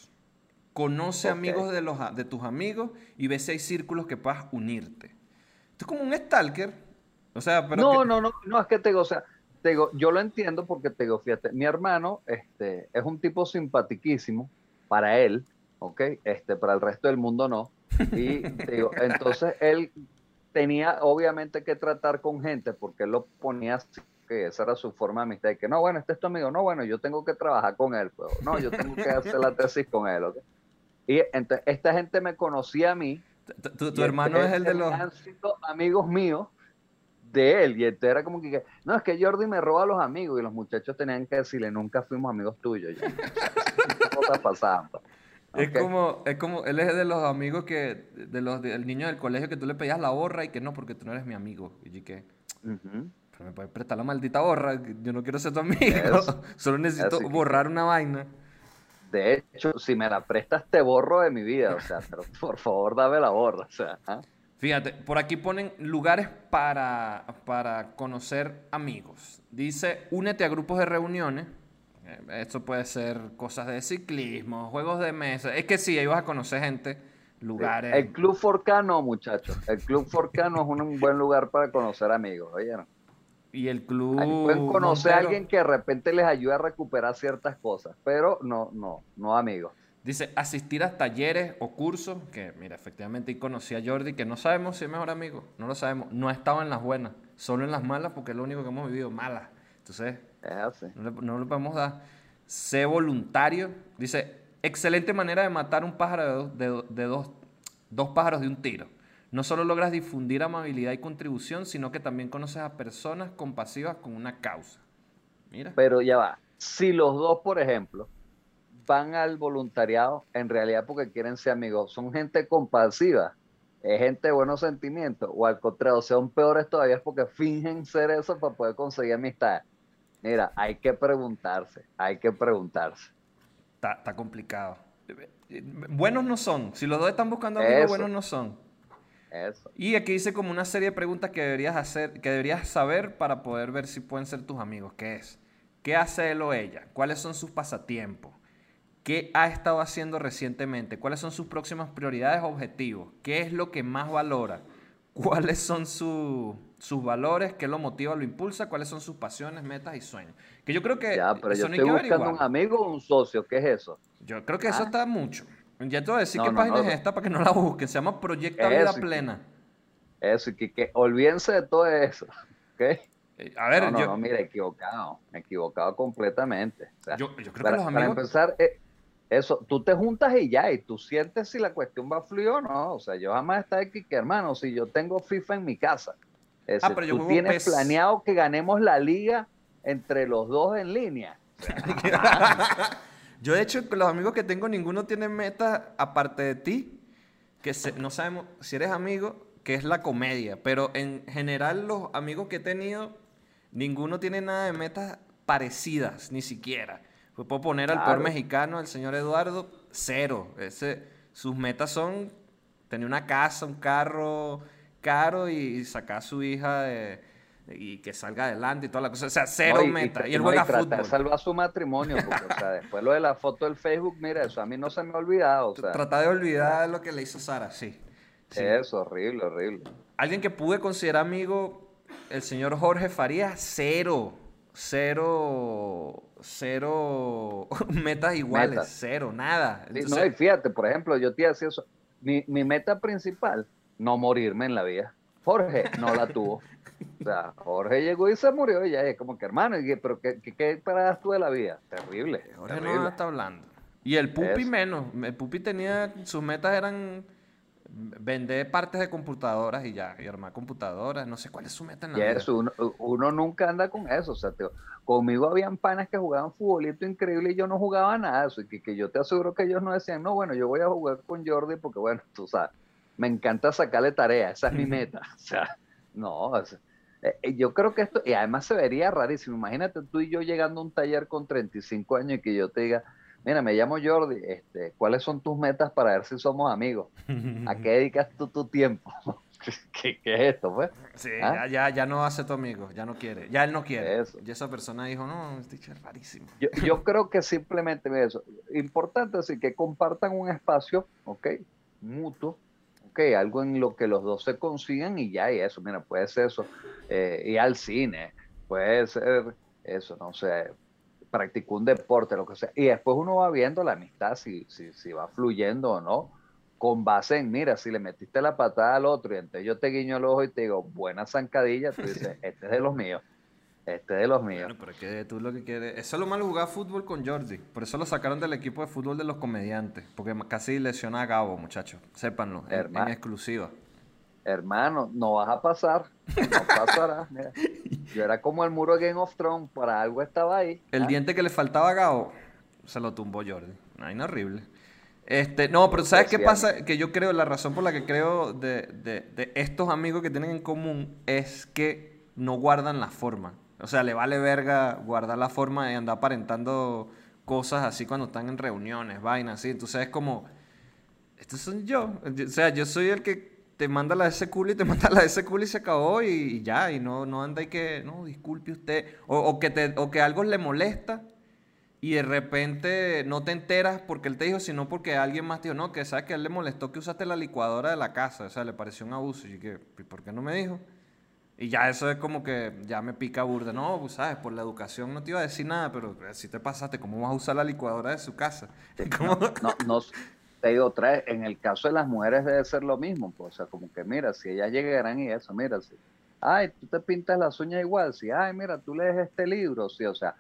Conoce amigos de, los, de tus amigos y ve si hay círculos que puedas unirte. Esto es como un stalker. O sea, pero no, no, no, no, es que te o sea, yo lo entiendo porque te digo, fíjate, mi hermano este, es un tipo simpatiquísimo para él, ¿ok? Este, para el resto del mundo no. Y te digo, <laughs> entonces él tenía obviamente que tratar con gente porque él lo ponía así, que esa era su forma de amistad, y que no, bueno, este es tu amigo, no, bueno, yo tengo que trabajar con él, pues, no, yo tengo que hacer la tesis con él, ¿ok? Y entonces esta gente me conocía a mí. Tu, hermano es el de los... amigos míos de él. Y entonces era como que, no, es que Jordi me roba a los amigos. Y los muchachos tenían que decirle, nunca fuimos amigos tuyos. <laughs> Es como, es como, él es de los amigos que, de los del niño del colegio que tú le pedías la borra y que no, porque tú no eres mi amigo. Y que, pero me puedes prestar la maldita borra, yo no quiero ser tu amigo, <laughs> solo necesito borrar una vaina. De hecho, si me la prestas, te borro de mi vida, o sea, <laughs> pero por favor dame la borra, o sea. ¿ah? Fíjate, por aquí ponen lugares para, para conocer amigos. Dice, únete a grupos de reuniones. Eh, esto puede ser cosas de ciclismo, juegos de mesa. Es que sí, ahí vas a conocer gente, lugares. El Club Forcano, muchachos. El Club Forcano es un buen lugar para conocer amigos, ¿oyeron? Y el club. pueden conocer a alguien que de repente les ayude a recuperar ciertas cosas, pero no, no, no amigos. Dice, asistir a talleres o cursos, que mira, efectivamente conocí a Jordi, que no sabemos si es mejor amigo, no lo sabemos, no ha estado en las buenas, solo en las malas, porque es lo único que hemos vivido, malas. Entonces, no, le, no le podemos dar. Sé voluntario, dice, excelente manera de matar un pájaro de, de, dos, dos pájaros de un tiro. No solo logras difundir amabilidad y contribución, sino que también conoces a personas compasivas con una causa. Mira. Pero ya va, si los dos, por ejemplo, van al voluntariado en realidad porque quieren ser amigos. Son gente compasiva, es gente de buenos sentimientos, o al contrario, son peores todavía es porque fingen ser eso para poder conseguir amistad. Mira, hay que preguntarse, hay que preguntarse. Está, complicado. Buenos no son. Si los dos están buscando amigos, buenos no son. Eso. Y aquí dice como una serie de preguntas que deberías hacer, que deberías saber para poder ver si pueden ser tus amigos. ¿Qué es? ¿Qué hace él o ella? ¿Cuáles son sus pasatiempos? ¿Qué ha estado haciendo recientemente? ¿Cuáles son sus próximas prioridades o objetivos? ¿Qué es lo que más valora? ¿Cuáles son sus valores? ¿Qué lo motiva, lo impulsa? ¿Cuáles son sus pasiones, metas y sueños? Que yo creo que ya, pero yo estoy buscando un amigo o un socio. ¿Qué es eso? Yo creo que eso ah. está mucho. Ya te voy a decir qué página es esta para que no la busques. Se llama Proyecto Vida Plena. Eso, y que, que olvídense de todo eso. <laughs> ¿ok? Eh, A ver, no, yo, no, mira, equivocado, equivocado completamente. O sea, yo, yo creo para, que los para amigos... empezar, eh, eso, tú te juntas y ya, y tú sientes si la cuestión va a fluir o no. O sea, yo jamás estaba aquí que, hermano, si yo tengo FIFA en mi casa, es Ah, decir, pero yo tú tienes PES. planeado que ganemos la liga entre los dos en línea. <laughs> Yo, de hecho, con los amigos que tengo, ninguno tiene meta aparte de ti, que se- no sabemos si eres amigo, que es la comedia. Pero en general, los amigos que he tenido, ninguno tiene nada de metas parecidas, ni siquiera. Pues puedo poner al peor mexicano, el señor Eduardo, cero. Ese, sus metas son tener una casa, un carro caro y sacar a su hija de- y que salga adelante y toda la cosa. O sea, cero No, y- y meta. tra- Y, él no, juega tratar fútbol. de salvar su matrimonio, porque, o sea, <laughs> después lo de la foto del Facebook, mira, eso a mí no se me ha olvidado. O sea, Trata de olvidar lo que le hizo Sara, sí. sí. es horrible, horrible. Alguien que pude considerar amigo, el señor Jorge Farías, cero. Cero. Cero <laughs> metas iguales, Metas. cero, nada. Entonces, no, y fíjate, por ejemplo, yo te decía eso. Mi, mi meta principal, no morirme en la vida. Jorge no la tuvo. O sea, Jorge llegó y se murió y ya es como que hermano, y pero ¿qué, qué, qué paradas tú de la vida? Terrible. Jorge terrible. no está hablando. Y el Pupi Eso. menos. El Pupi tenía. Sus metas eran vender partes de computadoras y ya. Y armar computadoras. No sé cuál es su meta en la vida. eso, uno, uno nunca anda con eso. O sea, te- conmigo habían panas que jugaban futbolito increíble y yo no jugaba nada eso. Y que, que yo te aseguro que ellos no decían, no, bueno, yo voy a jugar con Jordi porque, bueno, tú sabes, me encanta sacarle tarea, esa es mi <laughs> meta. O sea, no, eh, eh, yo creo que esto, y además se vería rarísimo. Imagínate tú y yo llegando a un taller con 35 años y que yo te diga, mira, me llamo Jordi, este, ¿cuáles son tus metas para ver si somos amigos? ¿A qué dedicas tú tu tiempo? <laughs> ¿Qué, qué es esto, pues? Sí, ¿Ah? ya, ya, ya no hace tu amigo, ya no quiere, ya él no quiere. Eso. Y esa persona dijo, no, este es rarísimo. Yo, yo creo que simplemente eso. Importante así que compartan un espacio, ¿ok? Mutuo. Algo en lo que los dos se consigan y ya, y eso, mira, puede ser eso. Eh, ir al cine, puede ser eso, no sé, practicó un deporte, lo que sea. Y después uno va viendo la amistad, si, si, si va fluyendo o no, con base en, mira, si le metiste la patada al otro y entonces yo te guiño el ojo y te digo, buena zancadilla, tú <laughs> dices, este es de los míos, este es de los míos. Bueno, pero es que tú lo que quieres. Eso es lo malo jugar fútbol con Jordi. Por eso lo sacaron del equipo de fútbol de los comediantes. Porque casi lesiona a Gabo, muchachos. Sépanlo. En, exclusiva. Hermano, no vas a pasar, no pasará. <laughs> mira. Yo era como el muro de Game of Thrones, para algo estaba ahí. El ¿ah? diente que le faltaba a Gabo se lo tumbó Jordi. Ay, no horrible. Este, no, pero ¿sabes qué pasa? Que yo creo, la razón por la que creo de, de- de estos amigos que tienen en común es que no guardan la forma. O sea, le vale verga guardar la forma y andar aparentando cosas así cuando están en reuniones, vainas así. Entonces es como, estos son yo. O sea, yo soy el que te manda la de ese culo y te <laughs> manda la de ese culo y se acabó y, y ya. Y no, no anda y que, no, disculpe usted. O, o que te, o que algo le molesta y de repente no te enteras porque él te dijo, sino porque alguien más te dijo, no, que sabes que a él le molestó que usaste la licuadora de la casa. O sea, le pareció un abuso. Y que, "¿Y ¿por qué no me dijo? Y ya eso es como que ya me pica burda. No, pues sabes, por la educación no te iba a decir nada, pero si te pasaste, ¿cómo vas a usar la licuadora de su casa? <laughs> ¿Cómo? No, no, te digo otra vez, en el caso de las mujeres debe ser lo mismo. Pues, o sea, como que mira, si ellas llegaran y eso, mira, si, ay, tú te pintas las uñas igual, si, ay, mira, tú lees este libro, sí, o sea,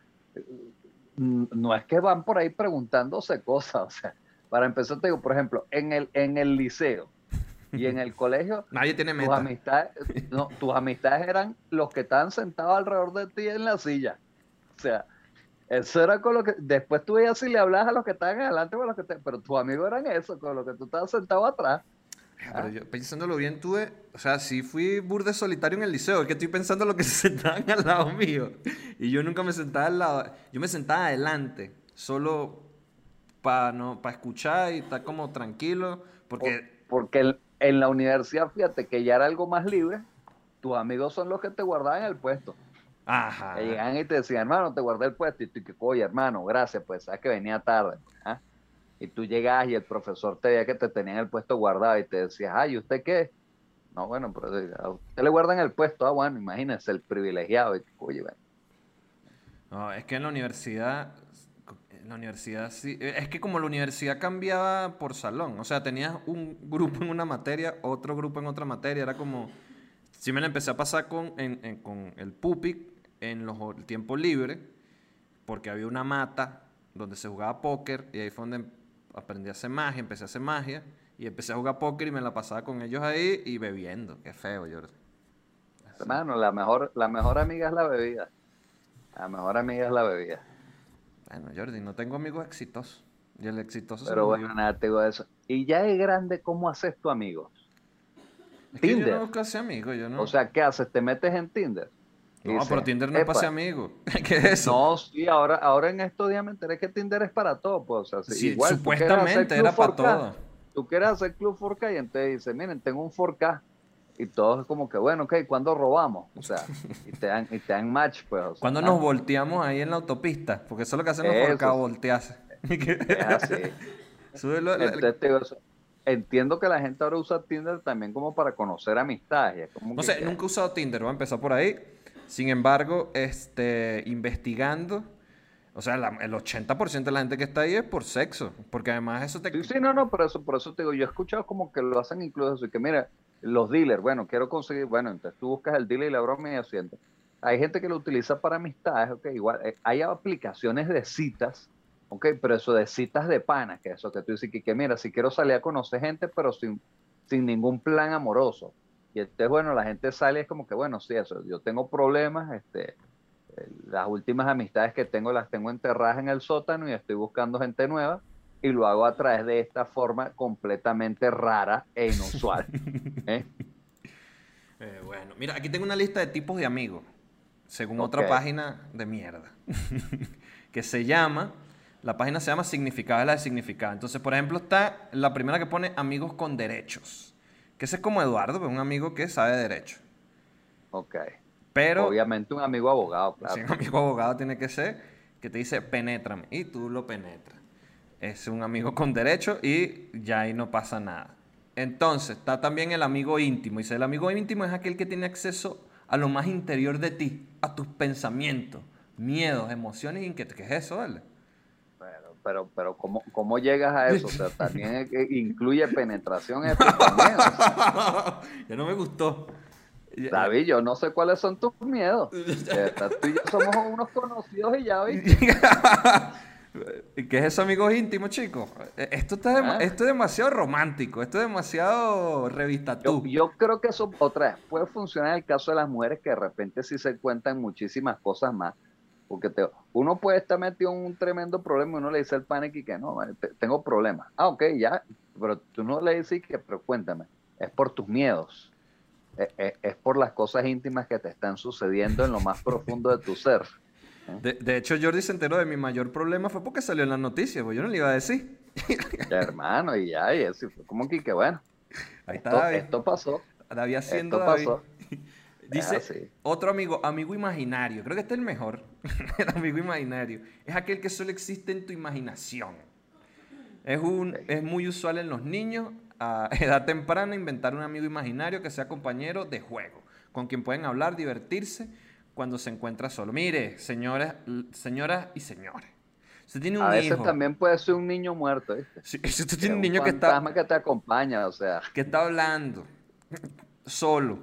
mm, no es que van por ahí preguntándose cosas, o sea, para empezar te digo, por ejemplo, en el, en el liceo y en el colegio, <laughs> Nadie tiene tus meta. amistades, no, tus amistades eran los que estaban sentados alrededor de ti en la silla. O sea, eso era con lo que. Después tú veías si le hablabas a los que estaban adelante o a los que te- Pero tus amigos eran eso, con los que tú estabas sentado atrás. Pero yo pensándolo bien, tuve, o sea, sí fui burde solitario en el liceo, es que estoy pensando lo que <laughs> se sentaban al lado mío. Y yo nunca me sentaba al lado, yo me sentaba adelante, solo para no, para escuchar y estar como tranquilo, porque Por- porque en, en la universidad, fíjate que ya era algo más libre. Tus amigos son los que te guardaban el puesto. ajá. Que llegaban y te decían, hermano, te guardé el puesto. Y tú, oye, hermano, gracias, pues sabes que venía tarde. ¿ah? Y tú llegabas y el profesor te veía que te tenían el puesto guardado y te decías, ay, ¿y usted qué? No, bueno, pero eh, a usted le guardan el puesto. Ah, bueno, imagínese, el privilegiado. Y, oye, bueno, No, es que en la universidad, la universidad sí, eh, es que como la universidad cambiaba por salón, o sea, tenías un grupo en una materia, otro grupo en otra materia, era como, Sí me la empecé a pasar con, en- con el Pupic en los el tiempo libre, porque había una mata donde se jugaba póker y ahí fue donde aprendí a hacer magia, empecé a hacer magia y empecé a jugar póker y me la pasaba con ellos ahí y bebiendo. Qué feo, Jordi. Hermano, la mejor, la mejor amiga es la bebida. La mejor amiga es la bebida. Bueno, Jordi, no tengo amigos exitosos. Y el exitoso Pero bueno, nada, te digo eso. Y ya es grande, ¿cómo haces tu amigos? Es que yo Tinder. no ese amigo, yo no. O sea, ¿qué haces? ¿Te metes en Tinder? No, dices, pero Tinder no es para "Epa, ser amigo. <laughs> ¿Qué es eso? No, sí, ahora, ahora en estos días me enteré que Tinder es para todo, pues, o sea, sí, igual, supuestamente era para 4K, todo. Tú quieres hacer Club 4K y entonces dice, miren, tengo un 4K. Y todos es como que, bueno, ok, ¿cuándo robamos? O sea, <laughs> y te dan, y te dan match, pues. o sea, nos volteamos ahí en la autopista, porque eso es lo que hacen los forcados, voltearse. <laughs> Es así. Súbelo, Entonces, te digo eso. Entiendo que la gente ahora usa Tinder también como para conocer amistades. como No que- sé, nunca he usado Tinder, voy a empezar por ahí. Sin embargo, este, investigando, o sea, la- el 80% de la gente que está ahí es por sexo, porque además eso te... Sí, sí, no, no, por eso, por eso te digo, yo he escuchado como que lo hacen incluso así, que mira, los dealers, bueno, quiero conseguir, bueno, entonces tú buscas el dealer y la broma y asiento. Hay gente que lo utiliza para amistades, ok, igual, eh, hay aplicaciones de citas, ok, pero eso de citas de pana, que eso que tú dices que, que mira, si quiero salir a conocer gente, pero sin, sin ningún plan amoroso. Y entonces, bueno, la gente sale es como que, bueno, sí, eso, yo tengo problemas, este, eh, las últimas amistades que tengo las tengo enterradas en el sótano y estoy buscando gente nueva y lo hago a través de esta forma completamente rara e inusual. <laughs> ¿eh? Eh, bueno, mira, aquí tengo una lista de tipos de amigos, según otra página de mierda, <laughs> que se llama, la página se llama Significado de la de Significado. Entonces, por ejemplo, está la primera que pone amigos con derechos, que ese es como Eduardo, un amigo que sabe de derecho. Ok. Pero Obviamente un amigo abogado, claro. si un amigo abogado tiene que ser que te dice penétrame y tú lo penetras. Es un amigo con derecho y ya ahí no pasa nada. Entonces, está también el amigo íntimo. Dice, el amigo íntimo es aquel que tiene acceso a lo más interior de ti, a tus pensamientos, miedos, emociones y inquietudes. ¿Qué es eso, vale? Pero, pero, pero ¿cómo, ¿cómo llegas a eso? O sea, también es que incluye penetración en <laughs> ya no me gustó. David, yo no sé cuáles son tus miedos. <laughs> Tú y yo somos unos conocidos y ya, ¿viste? <laughs> ¿Qué es eso, amigos íntimos, chicos? Eh, Esto, está Ah. esto es demasiado romántico, esto es demasiado revista Yo, tú. yo creo que eso otra vez puede funcionar en el caso de las mujeres que de repente sí se cuentan muchísimas cosas más. Porque te- uno puede estar metido en un tremendo problema y uno le dice al panic y que no, te- tengo problemas. Ah, ok, ya, pero tú no le dices que, pero cuéntame, es por tus miedos, es, es- es por las cosas íntimas que te están sucediendo en lo más profundo de tu ser. De, de hecho, Jordi se enteró de mi mayor problema fue porque salió en las noticias, pues yo no le iba a decir. Ya, hermano, y ya, y eso, fue como que, que bueno, Ahí está esto, David. esto pasó, David haciendo esto David. pasó. Dice Ah, sí. otro amigo, amigo imaginario. Creo que este es el mejor. <laughs> el amigo imaginario. Es aquel que solo existe en tu imaginación. Es, un, Ok. es muy usual en los niños a <laughs> edad temprana inventar un amigo imaginario que sea compañero de juego, con quien pueden hablar, divertirse cuando se encuentra solo. Mire, señoras, señoras y señores. Usted tiene un A veces hijo. también puede ser un niño muerto, ¿viste? Si, si <laughs> usted tiene un un niño que está, que te acompaña, o sea. que está hablando solo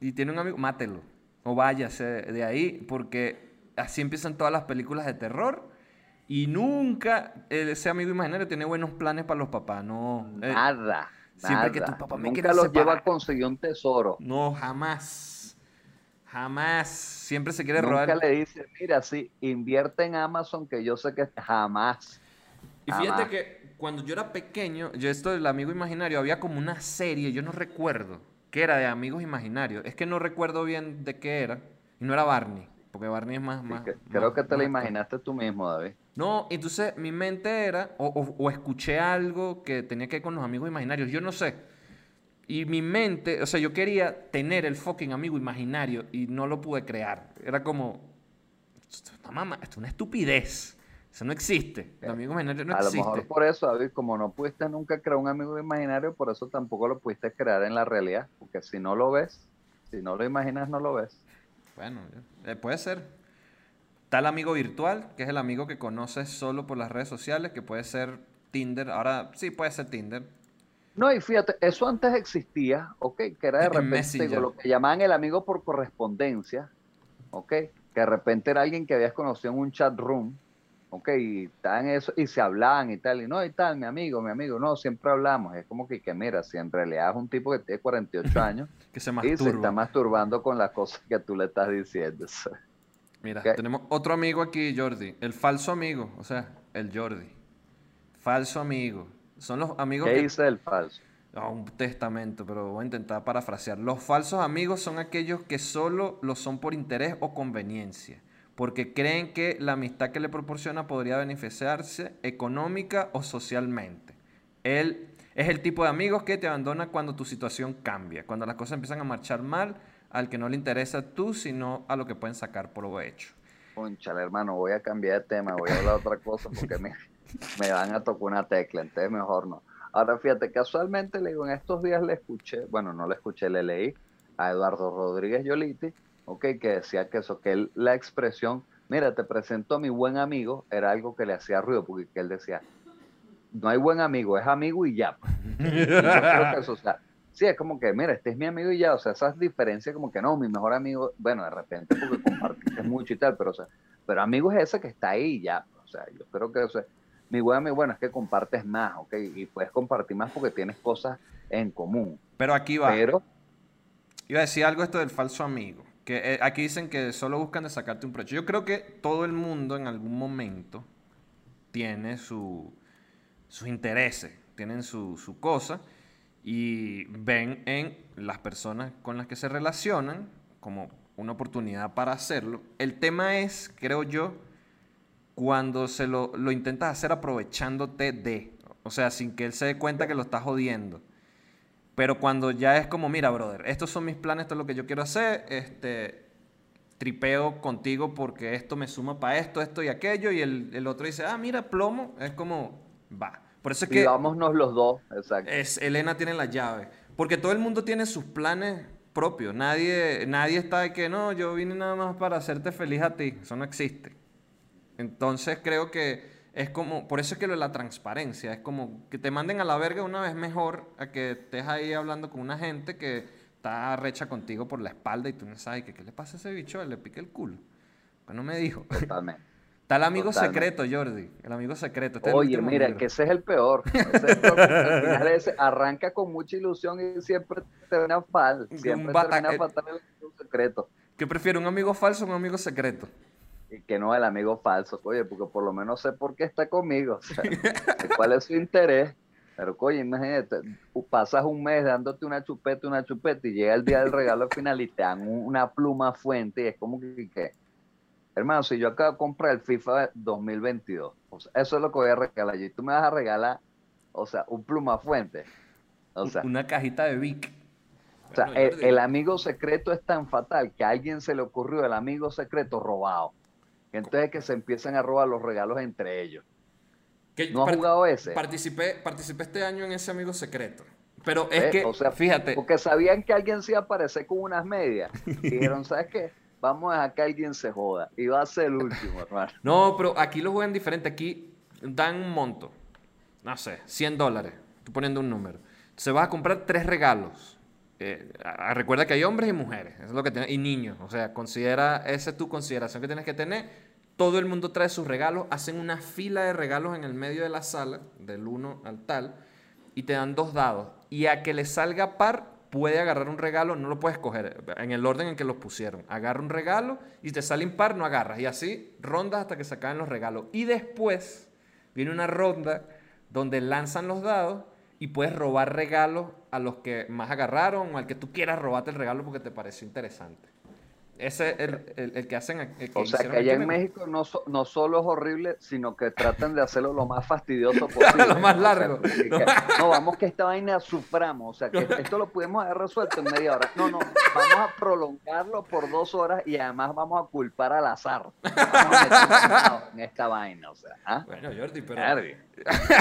y tiene un amigo, mátelo o váyase de ahí porque así empiezan todas las películas de terror y nunca ese amigo imaginario tiene buenos planes para los papás, no. eh, Nada. siempre que nada. tu papá me Nunca los lleva a conseguir un tesoro. no, jamás. Jamás. Siempre se quiere Nunca robar. le dice, mira, sí, invierte en Amazon, que yo sé que jamás. Y fíjate que cuando yo era pequeño, yo esto del amigo imaginario, había como una serie, yo no recuerdo, que era de amigos imaginarios. Es que no recuerdo bien de qué era. Y no era Barney, porque Barney es más... Sí, más creo que te actual. imaginaste tú mismo, David. No, entonces mi mente era, o, o- o escuché algo que tenía que ver con los amigos imaginarios, yo no sé. Y mi mente, o sea, yo quería tener el fucking amigo imaginario y no lo pude crear. Era como, una, mama- esto es una estupidez. Eso no existe. El amigo imaginario no a lo existe. mejor por eso, David, como no pudiste nunca crear un amigo imaginario, por eso tampoco lo pudiste crear en la realidad. Porque si no lo ves, si no lo imaginas, no lo ves. Bueno, eh, puede ser. Está el amigo virtual, que es el amigo que conoces solo por las redes sociales, que puede ser Tinder. Ahora sí puede ser Tinder. No, y fíjate, eso antes existía, ¿ok? Que era de En repente lo que llamaban el amigo por correspondencia, ¿ok? Que de repente era alguien que habías conocido en un chat room, ¿ok? Y estaban eso, y se hablaban y tal, y no, y tal, mi amigo, mi amigo, no, siempre hablamos. Es como que, que mira, si en realidad es un tipo que tiene 48 <laughs> años Que se y se está masturba. masturbando con las cosas que tú le estás diciendo. <laughs> Mira, tenemos otro amigo aquí, Jordi. El falso amigo, o sea, el Jordi. Falso amigo. Son los amigos ¿Qué que... dice el falso? Ah, un testamento, pero voy a intentar parafrasear. Los falsos amigos son aquellos que solo lo son por interés o conveniencia, porque creen que la amistad que le proporciona podría beneficiarse económica o socialmente. Él es el tipo de amigos que te abandona cuando tu situación cambia, cuando las cosas empiezan a marchar mal, al que no le interesa tú, sino a lo que pueden sacar provecho. Conchale, hermano, voy a cambiar de tema, voy a hablar otra cosa porque me, <laughs> me van a tocar una tecla, entonces mejor no. Ahora fíjate, casualmente le digo, en estos días le escuché, bueno, no le escuché, le leí a Eduardo Rodríguez Yoliti, ok, que decía que eso, que él, la expresión, mira, te presento a mi buen amigo, era algo que le hacía ruido, porque que él decía, no hay buen amigo, es amigo y ya. <laughs> Y yo creo que eso, o sea, sí, es como que, mira, este es mi amigo y ya, o sea, esas diferencias como que no, mi mejor amigo, bueno, de repente porque compartiste mucho y tal, pero o sea, pero amigo es ese que está ahí y ya, o sea, yo creo que, o sea, mi buen amigo, bueno, es que compartes más, ok, y puedes compartir más porque tienes cosas en común, Pero aquí va. pero, Iba a decir algo esto del falso amigo. Que eh, aquí dicen que solo buscan de sacarte un provecho. Yo creo que todo el mundo en algún momento tiene su, sus intereses, tienen su, su cosa y ven en las personas con las que se relacionan como una oportunidad para hacerlo. El tema es, creo yo, cuando se lo, lo intentas hacer aprovechándote de, o sea, sin que él se dé cuenta que lo estás jodiendo. Pero cuando ya es como, mira, brother, estos son mis planes, esto es lo que yo quiero hacer, este, tripeo contigo porque esto me suma para esto, esto y aquello, y el, el otro dice, ah, mira, plomo, es como, va. Por eso es que vivámonos los dos, exacto. es, Elena tiene la llave. Porque todo el mundo tiene sus planes propios. Nadie, nadie está de que no, yo vine nada más para hacerte feliz a ti. Eso no existe. Entonces creo que es como, por eso es que lo de la transparencia, es como que te manden a la verga una vez mejor a que estés ahí hablando con una gente que está recha contigo por la espalda y tú no sabes que qué le pasa a ese bicho, le pique el culo. Pues no me dijo. Totalmente. <laughs> Está el amigo Totalmente. secreto, Jordi. El amigo secreto. Este Oye, mira, libro. que ese es el peor. Ese es el peor, porque al final ese arranca con mucha ilusión y siempre termina mal. Siempre termina eh, fatal el amigo secreto. ¿Qué prefiere, un amigo falso o un amigo secreto? Y que no el amigo falso, oye, porque por lo menos sé por qué está conmigo. o sea, sé <laughs> cuál es su interés. Pero, oye, imagínate, tú pasas un mes dándote una chupeta, una chupeta, y llega el día del regalo <laughs> final y te dan un- una pluma fuente, y es como que, que, hermano, si yo acabo de comprar el FIFA 2022, o sea, eso es lo que voy a regalar y tú me vas a regalar, o sea, un pluma fuente. O sea, Una cajita de Vic. o sea, Bueno, el, Jordi, el amigo secreto es tan fatal que a alguien se le ocurrió el amigo secreto robado. Entonces que se empiezan a robar los regalos entre ellos. que ¿No has jugado ese? Participé, participé este año en ese amigo secreto. Pero es ¿Eh? que, O sea, fíjate, Porque sabían que alguien se iba a aparecer con unas medias. Y <laughs> dijeron, ¿sabes qué? Vamos a dejar que alguien se joda. Y va a ser el último, hermano. <laughs> no, pero aquí lo juegan diferente. Aquí dan un monto, no sé, 100 dólares. Estoy poniendo un número. Se vas a comprar tres regalos. Eh, recuerda que hay hombres y mujeres, eso es lo que y niños. O sea, considera, esa es tu consideración que tienes que tener. Todo el mundo trae sus regalos, hacen una fila de regalos en el medio de la sala, del uno al tal, y te dan dos dados. Y a que le salga par, puede agarrar un regalo, no lo puedes coger en el orden en que los pusieron. Agarra un regalo y te sale impar, no agarras. Y así rondas hasta que se acaben los regalos. Y después viene una ronda donde lanzan los dados y puedes robar regalos a los que más agarraron o al que tú quieras robarte el regalo porque te pareció interesante. Ese es el, el- el que hacen. el O sea, que allá en México no, so- no solo es horrible, sino que tratan de hacerlo lo más fastidioso <laughs> posible. Lo más ¿no? O sea, largo. que- <laughs> no, vamos que esta vaina suframos. O sea, que <laughs> esto lo pudimos haber resuelto en media hora. No, no, vamos a prolongarlo por dos horas y además vamos a culpar al azar. Vamos a en esta vaina, o sea. ¿ah? Bueno, Jordi, pero.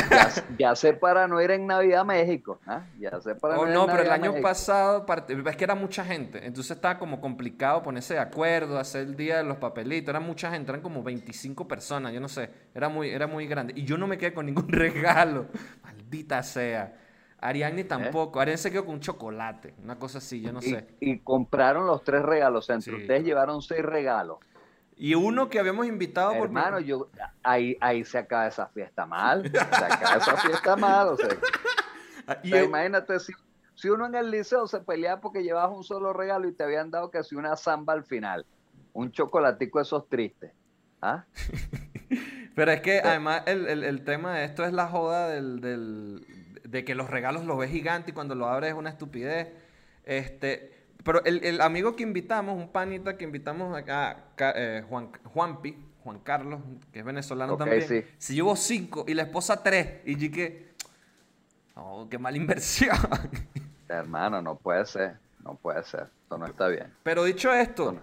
Ya, <laughs> ya sé para no ir en Navidad a México. ¿ah? Ya sé para Oh, no ir no, en pero el Navidad a año México. pasado, es que era mucha gente, entonces estaba como complicado ponerse de acuerdo, hacer el día de los papelitos, era mucha gente, eran como 25 personas, yo no sé, era muy, era muy grande. Y yo no me quedé con ningún <laughs> regalo, maldita sea. Ariadne tampoco. Ariadne se quedó con un chocolate, una cosa así, yo no Y, sé. y compraron los tres regalos. Entre Sí. ustedes llevaron seis regalos. Y uno que habíamos invitado por Hermano, yo, ahí, ahí se acaba esa fiesta mal. Se acaba esa fiesta mal. O sea, <laughs> y o sea, el- imagínate si, si uno en el liceo se peleaba porque llevabas un solo regalo y te habían dado que si una samba al final. Un chocolatico de esos tristes. ¿Ah? <laughs> Pero es que además el, el- el tema de esto es la joda del, del- de que los regalos los ves gigantes y cuando lo abres es una estupidez. Este, pero el, el amigo que invitamos, un panita que invitamos acá, eh, Juan, Juanpi, Juan Carlos, que es venezolano también, sí. se llevó cinco y la esposa tres. Y yo que, oh, qué mala <laughs> inversión. Hermano, no puede ser. No puede ser. Esto no está bien. Pero dicho esto,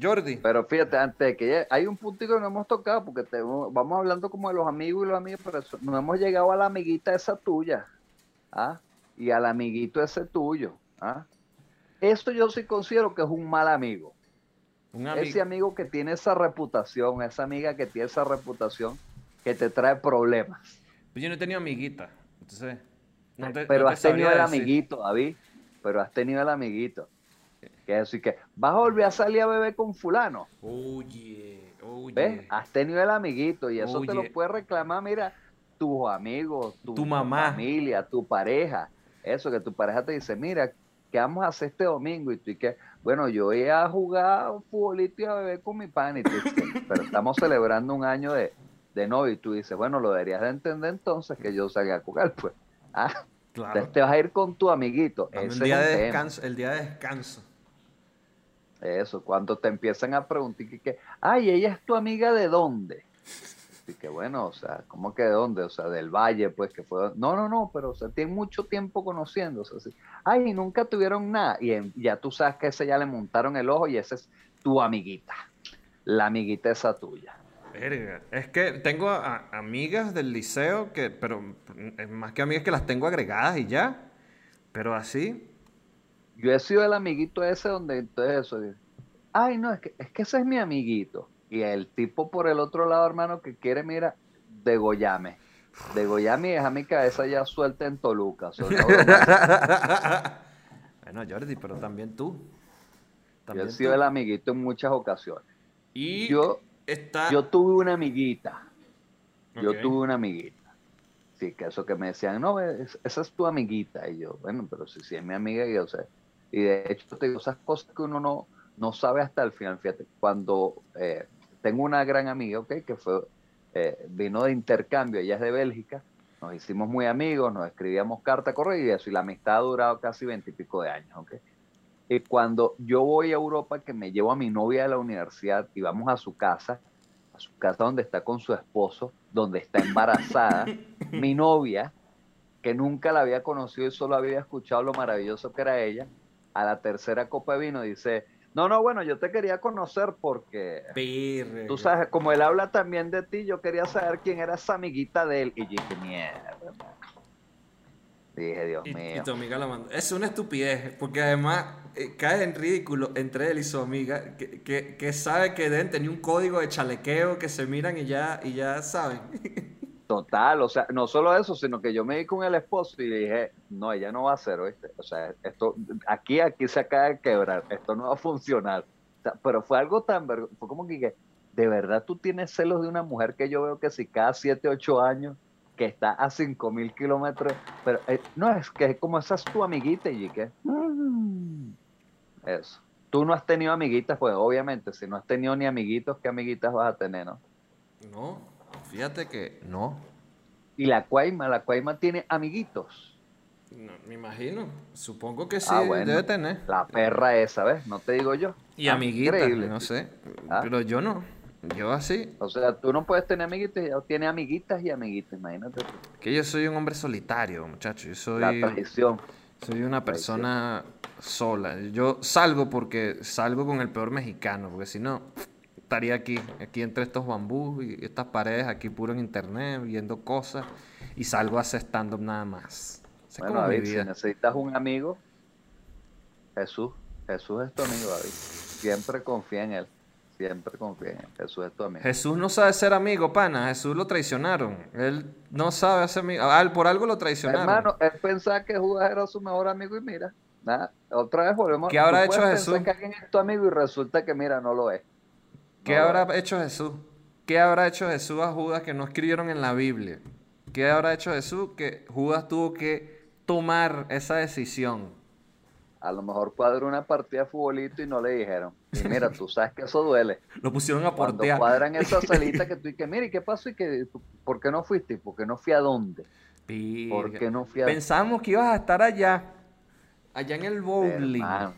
Jordi, Pero fíjate, antes de que llegue- hay un puntito que no hemos tocado, porque te- vamos hablando como de los amigos y los amigos, pero eso- no hemos llegado a la amiguita esa tuya, ¿ah? Y al amiguito ese tuyo, ¿ah? Esto yo sí considero que es un mal amigo. un Ese amigo. que tiene esa reputación, esa amiga que tiene esa reputación, que te trae problemas. Pues yo no he tenido amiguita, entonces... no te- Pero no te has tenido el decir. amiguito, David. Pero has tenido el amiguito. Que eso y que vas a volver a salir a beber con fulano. Oye, oye. ¿Ves? Has tenido el amiguito y eso te lo puede reclamar, mira, tus amigos, tu, Tu mamá. familia, tu pareja. Eso que tu pareja te dice, mira, ¿qué vamos a hacer este domingo? Y tú y que, bueno, yo voy a jugar un futbolito y a beber con mi pan. Y tú dices, pero estamos celebrando un año de, de novio. Y tú dices, bueno, lo deberías de entender entonces que yo salga a jugar, pues. Ah, Claro. entonces te vas a ir con tu amiguito. Ese un día es de descanso, el día de descanso. Eso, cuando te empiezan a preguntar que, que, ay, ella es tu amiga de dónde. Y que bueno, o sea, ¿cómo que de dónde? O sea, del valle, pues que fue. No, no, no, pero o sea, tiene mucho tiempo conociéndose. Así. Ay, nunca tuvieron nada. Y en- ya tú sabes que ese ya le montaron el ojo y esa es tu amiguita. La amiguita esa tuya. Verga. Es que tengo a- amigas del liceo que, pero más que amigas que las tengo agregadas y ya. Pero así, Yo he sido el amiguito ese donde entonces eso. Ay, no, es que, es que ese es mi amiguito. Y el tipo por el otro lado, hermano, que quiere, mira, degollame. Degollame y deja mi cabeza ya suelta en Toluca. <laughs> bueno, Jordi, pero también tú. Yo También he sido tú. el amiguito en muchas ocasiones. Y Yo, está. yo tuve una amiguita. Yo tuve una amiguita. Sí, que eso que me decían, no, es- esa es tu amiguita. Y yo, bueno, pero si, si es mi amiga, yo sé. Y de hecho, te digo, esas cosas que uno no, no sabe hasta el final. Fíjate, cuando eh, tengo una gran amiga, ¿ok? Que fue, eh, vino de intercambio, ella es de Bélgica. Nos hicimos muy amigos, nos escribíamos carta, correo y eso. Y la amistad ha durado casi veintipico de años, ¿ok? Y cuando yo voy a Europa, que me llevo a mi novia de la universidad y vamos a su casa, a su casa donde está con su esposo, donde está embarazada, <laughs> mi novia, que nunca la había conocido y solo había escuchado lo maravilloso que era ella, a la tercera copa de vino dice, no, no, bueno, yo te quería conocer porque Verga. tú sabes, como él habla también de ti, yo quería saber quién era esa amiguita de él. Y yo dije, mierda. Dije, Dios Y, y mío. tu amiga la mandó. Es una estupidez, porque además eh, cae en ridículo entre él y su amiga, que, que, que sabe que deben tener un código de chalequeo que se miran y ya, y ya saben. <laughs> Total, o sea, no solo eso, sino que yo me di con el esposo y dije, no, ella no va a hacer, ¿oíste? O sea, esto, aquí, aquí se acaba de quebrar, esto no va a funcionar. O sea, pero fue algo tan, fue como que, que, de verdad tú tienes celos de una mujer que yo veo que si cada 7, 8 años, que está a 5 mil kilómetros, pero eh, no, es que es como esa es tu amiguita y que, mm, eso. Tú no has tenido amiguitas, pues obviamente, si no has tenido ni amiguitos, ¿qué amiguitas vas a tener, no? No, fíjate que no. Y la Cuaima, la Cuaima tiene amiguitos. No, me imagino. Supongo que sí, Ah, bueno. debe tener. La perra esa, ¿ves? No te digo yo. Y Ah, amiguitas, increíble. no sé. Ah. Pero yo no. Yo así. O sea, tú no puedes tener amiguitos, ella tiene amiguitas y amiguitos, imagínate. tú. Que yo soy un hombre solitario, muchacho. Yo soy, La tradición. soy una persona sola. Yo salgo porque salgo con el peor mexicano, porque si no, estaría aquí, aquí entre estos bambús y estas paredes, aquí puro en internet, viendo cosas, y salgo a hacer stand-up nada más. Bueno, David, si necesitas un amigo, Jesús, Jesús es tu amigo, David. Siempre confía en él. Siempre confía en Jesús es tu amigo. Jesús no sabe ser amigo, pana. Jesús lo traicionaron. Él no sabe ser amigo. Ah, por algo lo traicionaron. Hermano, él pensaba que Judas era su mejor amigo y mira, nada, otra vez volvemos. ¿Qué habrá hecho Jesús? que alguien es tu amigo y resulta que mira, no lo es. ¿Qué No habrá hecho Jesús? ¿Qué habrá hecho Jesús a Judas que no escribieron en la Biblia? ¿Qué habrá hecho Jesús que Judas tuvo que tomar esa decisión? A lo mejor cuadró una partida de futbolito y no le dijeron. Y mira, tú sabes que eso duele. Lo pusieron a Cuando portear. cuadran <laughs> esa salita que tú y que, mira, ¿y qué pasó? ¿Y que, por qué no fuiste? ¿Y por qué no fui a dónde? ¿Por qué no fui a Pensamos que ibas a estar allá. Allá en el bowling. Hermano,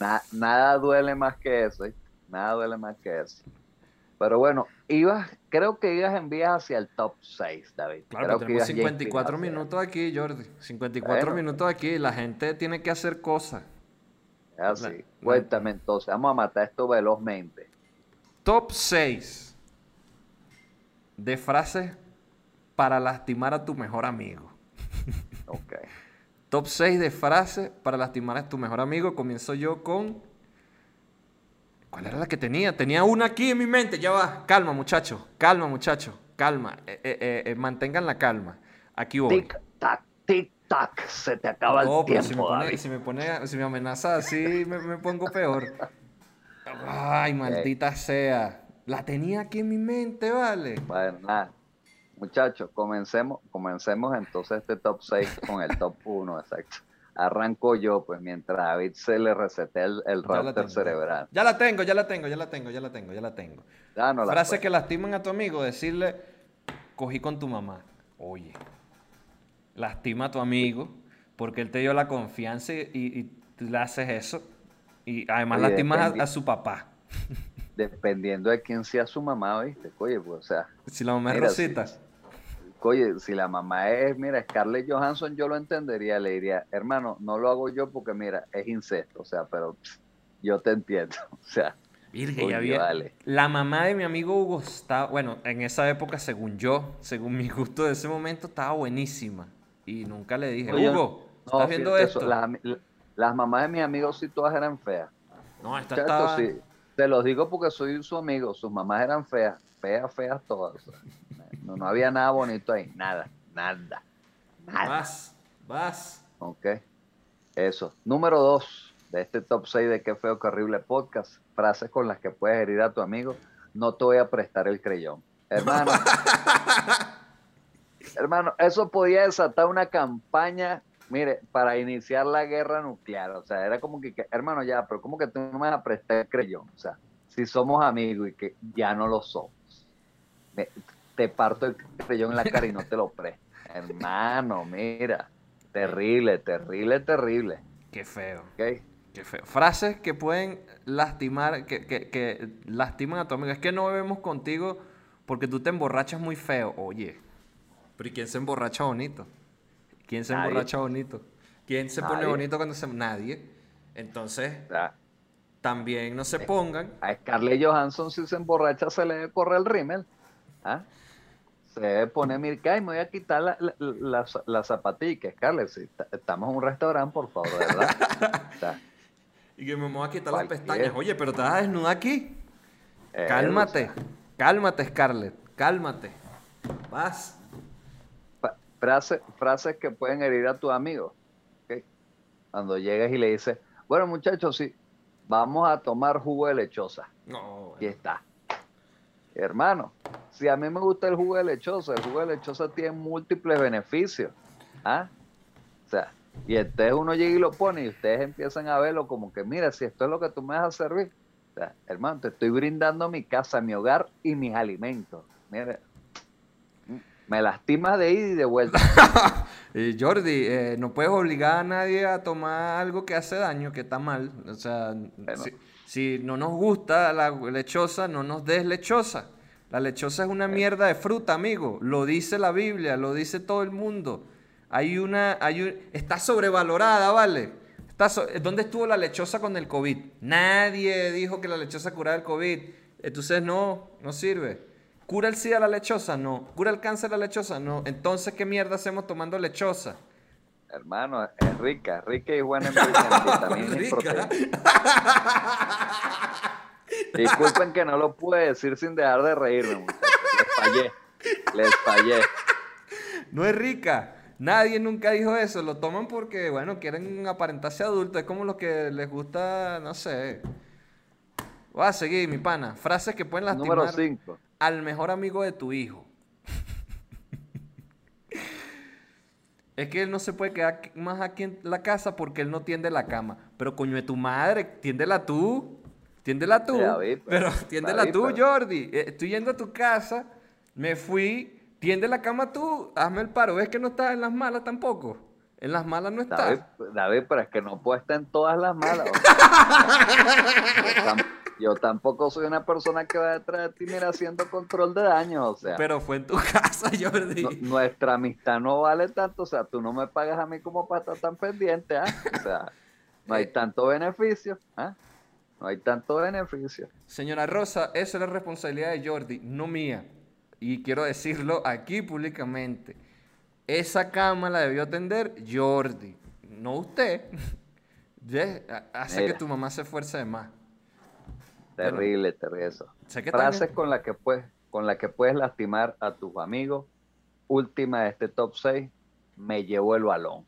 na- nada duele más que eso, ¿eh? Nada duele más que eso. Pero bueno, ibas, creo que ibas en vías hacia el top 6, David. Claro, creo que tenemos ibas ya 54 inclinado hacia- minutos aquí, Jordi. 54 Bueno. minutos aquí. La gente tiene que hacer cosas. Así. La- Cuéntame entonces, vamos a matar esto velozmente. Top 6 de frases para lastimar a tu mejor amigo. Ok. <laughs> Top 6 de frases para lastimar a tu mejor amigo. Comienzo yo con. ¿Cuál era la que tenía? Tenía una aquí en mi mente. Ya va. Calma, muchacho. Calma, muchacho. Calma. Eh, eh, eh, mantengan la calma. Aquí voy. Tic, tac, tic, tac. Se te acaba No, el pero si me, tiempo, pone, si me pone, si me amenaza así, me, me pongo peor. Ay, maldita sea. La tenía aquí en mi mente, vale. Bueno, nada. Muchachos, comencemos, comencemos entonces este top 6 con el top 1, exacto. Arranco yo, pues, mientras a David se le resetea el, el Ya router tengo. cerebral. Ya la tengo, ya la tengo, ya la tengo, ya la tengo, ya la tengo. Dánosla, Frase pues. que lastiman a tu amigo, decirle, cogí con tu mamá. Oye, lastima a tu amigo porque él te dio la confianza y, y tú le haces eso. Y además Oye, lastimas a, a su papá. Dependiendo de quién sea su mamá, ¿viste? Oye, pues, o sea, Si la mamá es Mira. Rosita. Oye, si la mamá es, mira, Scarlett Johansson, yo lo entendería, le diría, hermano, no lo hago yo porque, mira, es incesto, o sea, pero yo te entiendo, <laughs> o sea, Virgen, Coño, ya había- vale. La mamá de mi amigo Hugo estaba, bueno, en esa época, según yo, según <laughs> mi gusto de ese momento, estaba buenísima. Y nunca le dije, Oye, Hugo, no, ¿estás viendo esto? eso, las, las mamás de mis amigos sí todas eran feas. No, esta Muchachos, estaba... sí, te los digo porque soy su amigo, sus mamás eran feas, feas, feas todas. o sea, no, no había nada bonito ahí, nada, nada, nada. Vas, vas. Ok. Eso. Número dos de este top 6 de Qué Feo, Qué Horrible Podcast. Frases con las que puedes herir a tu amigo. No te voy a prestar el creyón. Hermano. <laughs> hermano, eso podía desatar una campaña, mire, para iniciar la guerra nuclear. O sea, era como que, que, hermano, ya, pero como que tú no me vas a prestar el creyón. O sea, si somos amigos y que ya no lo somos. Te parto el creyón en la cara y no te lo presto. Hermano, mira. Terrible, terrible, terrible. Qué feo, ¿ok? qué feo. Frases que pueden lastimar, que, que, que lastiman a tu amigo. Es que no bebemos contigo porque tú te emborrachas muy feo. Oye, pero ¿y quién se emborracha bonito? ¿Quién se Nadie. emborracha bonito? ¿Quién se pone bonito cuando se... Nadie. Entonces, también no se Eh. pongan. a Scarlett Johansson si se emborracha se le debe correr el rímel. ¿ah? Se debe poner, mira, y me voy a quitar la, la, la, la zapatilla. Scarlett, si ta- estamos en un restaurante, por favor, verdad. <laughs> O sea, Y que me voy a quitar las pestañas. Oye, pero te vas a desnudar aquí. eh, Cálmate. o sea, Cálmate, Scarlett. Cálmate. Vas. fa- frase- frases que pueden herir a tu amigo. ¿ok? Cuando llegas y le dices, bueno, muchachos, sí, vamos a tomar jugo de lechosa. No, Y está. Hermano, si a mí me gusta el jugo de lechosa, el jugo de lechosa tiene múltiples beneficios. ¿Ah? O sea, y entonces uno llega y lo pone y ustedes empiezan a verlo como que, mira, si esto es lo que tú me vas a servir. O sea, hermano, te estoy brindando mi casa, mi hogar y mis alimentos. Mira, me lastimas de ida y de vuelta. <laughs> Eh, Jordi, eh, no puedes obligar a nadie a tomar algo que hace daño, que está mal. O sea, si, si no nos gusta la lechosa, no nos des lechosa. La lechosa es una mierda de fruta, amigo. Lo dice la Biblia, lo dice todo el mundo. Hay una, hay un- está sobrevalorada, ¿vale? Está so- ¿Dónde estuvo la lechosa con el COVID? Nadie dijo que la lechosa curaba el COVID. Entonces no, no sirve. ¿Cura el SIDA la lechosa? No. ¿Cura el cáncer la lechosa? No. Entonces, ¿qué mierda hacemos tomando lechosa? Hermano, es rica, es rica y buena en <laughs> vitaminas y proteínas. Disculpen que no lo pude decir sin dejar de reírme, muchachos. Les fallé. Les fallé. No es rica. Nadie nunca dijo eso. Lo toman porque, bueno, quieren aparentarse adultos. Es como los que les gusta, no sé. Voy a seguir, mi pana. Frases que pueden lastimar Número 5. al mejor amigo de tu hijo. Es que él no se puede quedar más aquí en la casa porque él no tiende la cama. Pero coño de tu madre, tiéndela tú. Tiéndela tú. Vi, pero tiéndela ya vi, <laughs> tú, pero- Jordi. Eh, Estoy yendo a tu casa, me fui. Tiende la cama tú, hazme el paro. ¿Ves que no estás en las malas tampoco? En las malas no estás. David, David, pero es que no puedo estar en todas las malas. <laughs> yo, tam- yo tampoco soy una persona que va detrás de ti, mira, haciendo control de daños. O sea, Pero fue en tu <laughs> casa, Jordi. no- nuestra amistad no vale tanto. O sea, tú no me pagas a mí como para estar tan pendiente. ¿ah? O sea, no hay <laughs> tanto beneficio. ¿ah? No hay tanto beneficio. Señora Rosa, eso es la responsabilidad de Jordi, no mía. Y quiero decirlo aquí públicamente. Esa cama la debió atender Jordi, no usted. <laughs> Hace que tu mamá se esfuerce de más. Terrible, terrible eso. Que también- Frases con las que puedes, con las que puedes lastimar a tus amigos. Última de este top 6. Me llevó el balón.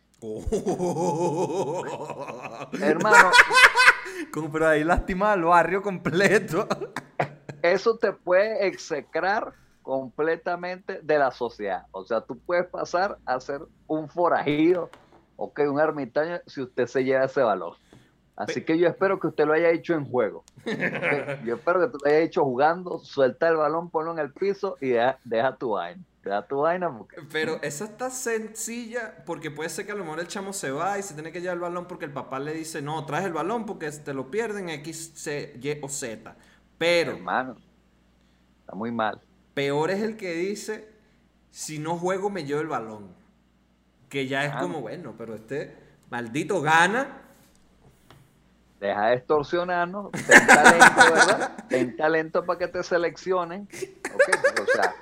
Hermano, <laughs> Como, pero ahí lastima al barrio completo. <laughs> eso te puede execrar completamente de la sociedad. O sea, tú puedes pasar a ser un forajido, ok, un ermitaño, si usted se lleva ese balón. Así que yo espero que usted lo haya hecho en juego. <laughs> Yo espero que tú lo hayas hecho jugando, suelta el balón, ponlo en el piso y deja, deja tu vaina. Deja tu vaina porque Pero esa está sencilla porque puede ser que a lo mejor el chamo se va y se tiene que llevar el balón porque el papá le dice, no, traes el balón porque te lo pierden X, C, Y o Z. Pero hermano, está muy mal. peor es el que dice, si no juego me llevo el balón. Que ya es Ah. como, bueno, pero este maldito gana. Deja de extorsionarnos, ten talento, ¿verdad? <laughs> Ten talento para que te seleccionen. Ok, o sea,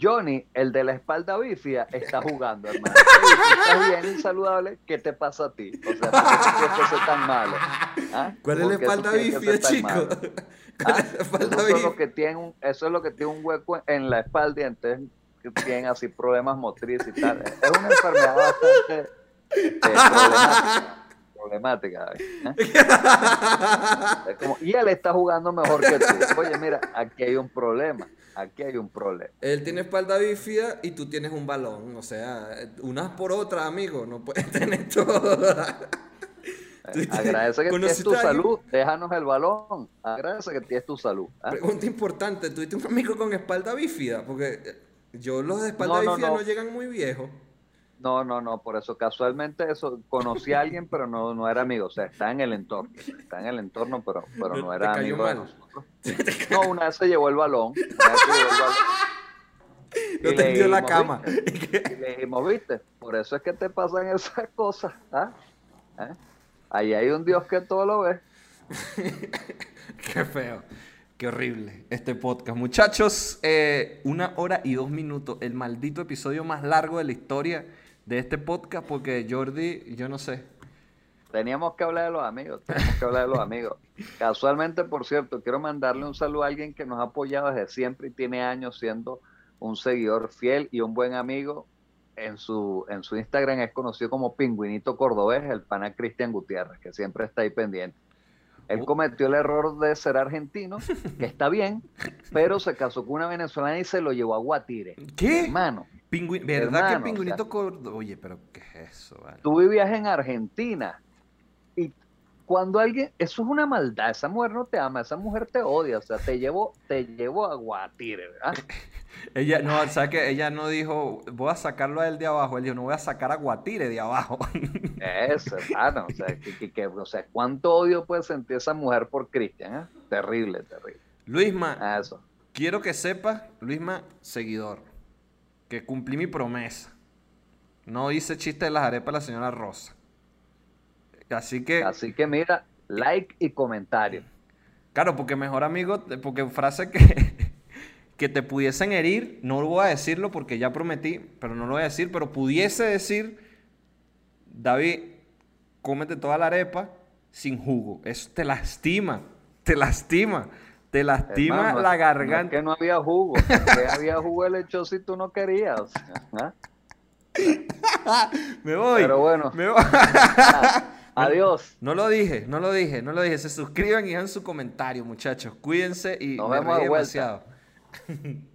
Johnny, el de la espalda bífida, está jugando, hermano. Tú estás bien insaludable, ¿qué te pasa a ti? O sea, ¿por qué tú ser tan malo? ¿Ah? ¿Cuál es ¿Por la tú espalda tan chico? malo? ¿Cuál ¿Ah? es la espalda Eso es, lo que tiene un, eso es lo que tiene un hueco en la espalda y entonces tienen así problemas motrices y tal. Es una enfermedad bastante eh, problemática. Problemática ¿eh? <laughs> Es como, y él está jugando mejor que tú. Oye, mira, aquí hay un problema. Aquí hay un problema. Él tiene espalda bífida y tú tienes un balón. O sea, unas por otras, amigo. No puedes <laughs> tener. Tú Eh, Agradece que tienes tu salud. Déjanos el balón. Agradece que tienes tu salud. ¿ah? Pregunta importante, ¿tuviste un amigo con espalda bífida? Porque yo los de espalda No, no, bífida no. no. llegan muy viejos. No, no, no, por eso casualmente eso conocí a alguien, pero no, no era amigo, o sea, está en el entorno, está en el entorno, pero, pero No, era amigo de nosotros. <laughs> No, una vez se llevó el balón, una vez se llevó el balón. No Y te dio la cama. ¿viste? <laughs> Y le dijimos, viste, por eso es que te pasan esas cosas, ¿ah? ¿Ah? Ahí hay un Dios que todo lo ve. <laughs> Qué feo. Qué horrible este podcast. Muchachos, eh, una hora y dos minutos. El maldito episodio más largo de la historia de este podcast porque Jordi, yo no sé. Teníamos que hablar de los amigos, teníamos que hablar de los amigos. <laughs> Casualmente, por cierto, quiero mandarle un saludo a alguien que nos ha apoyado desde siempre y tiene años siendo un seguidor fiel y un buen amigo. En su, en su Instagram es conocido como Pingüinito Cordobés, el pana Cristian Gutiérrez, que siempre está ahí pendiente. Él Oh. cometió el error de ser argentino, que está bien, <laughs> pero se casó con una venezolana y se lo llevó a Guatire. ¿Qué? Hermano, Pingüi- ¿Verdad que el pingüinito o? Oye, pero ¿qué es eso? vale? tú vivías en Argentina cuando alguien, eso es una maldad, esa mujer no te ama, esa mujer te odia, o sea, te llevó, te llevó a Guatire, ¿verdad? <laughs> Ella, no, o sea que ella no dijo, voy a sacarlo a él de abajo. Él dijo, no voy a sacar a Guatire de abajo. <laughs> Eso, hermano, o sea, que, que- que- o sea, cuánto odio puede sentir esa mujer por Cristian, ¿eh? Terrible, terrible. Luisma, Ah, Eso. quiero que sepas, Luisma, seguidor, que cumplí mi promesa. No hice chiste de las arepas de la señora Rosa. Así que, Así que mira, like y comentario. claro, porque mejor amigo, porque frase que, <laughs> que te pudiesen herir, no lo voy a decirlo porque ya prometí, pero no lo voy a decir, pero pudiese decir, David, cómete toda la arepa sin jugo. Eso te lastima. Te lastima. Te lastima Hermano, la no es garganta. que no había jugo. Que <laughs> había jugo el hecho si tú no querías. <laughs> Me voy. Pero bueno. Me voy. Adiós. No lo dije, no lo dije, no lo dije. Se suscriban y dejan su comentario, muchachos. Cuídense y Nos me vemos reí de vuelta. demasiado. <laughs>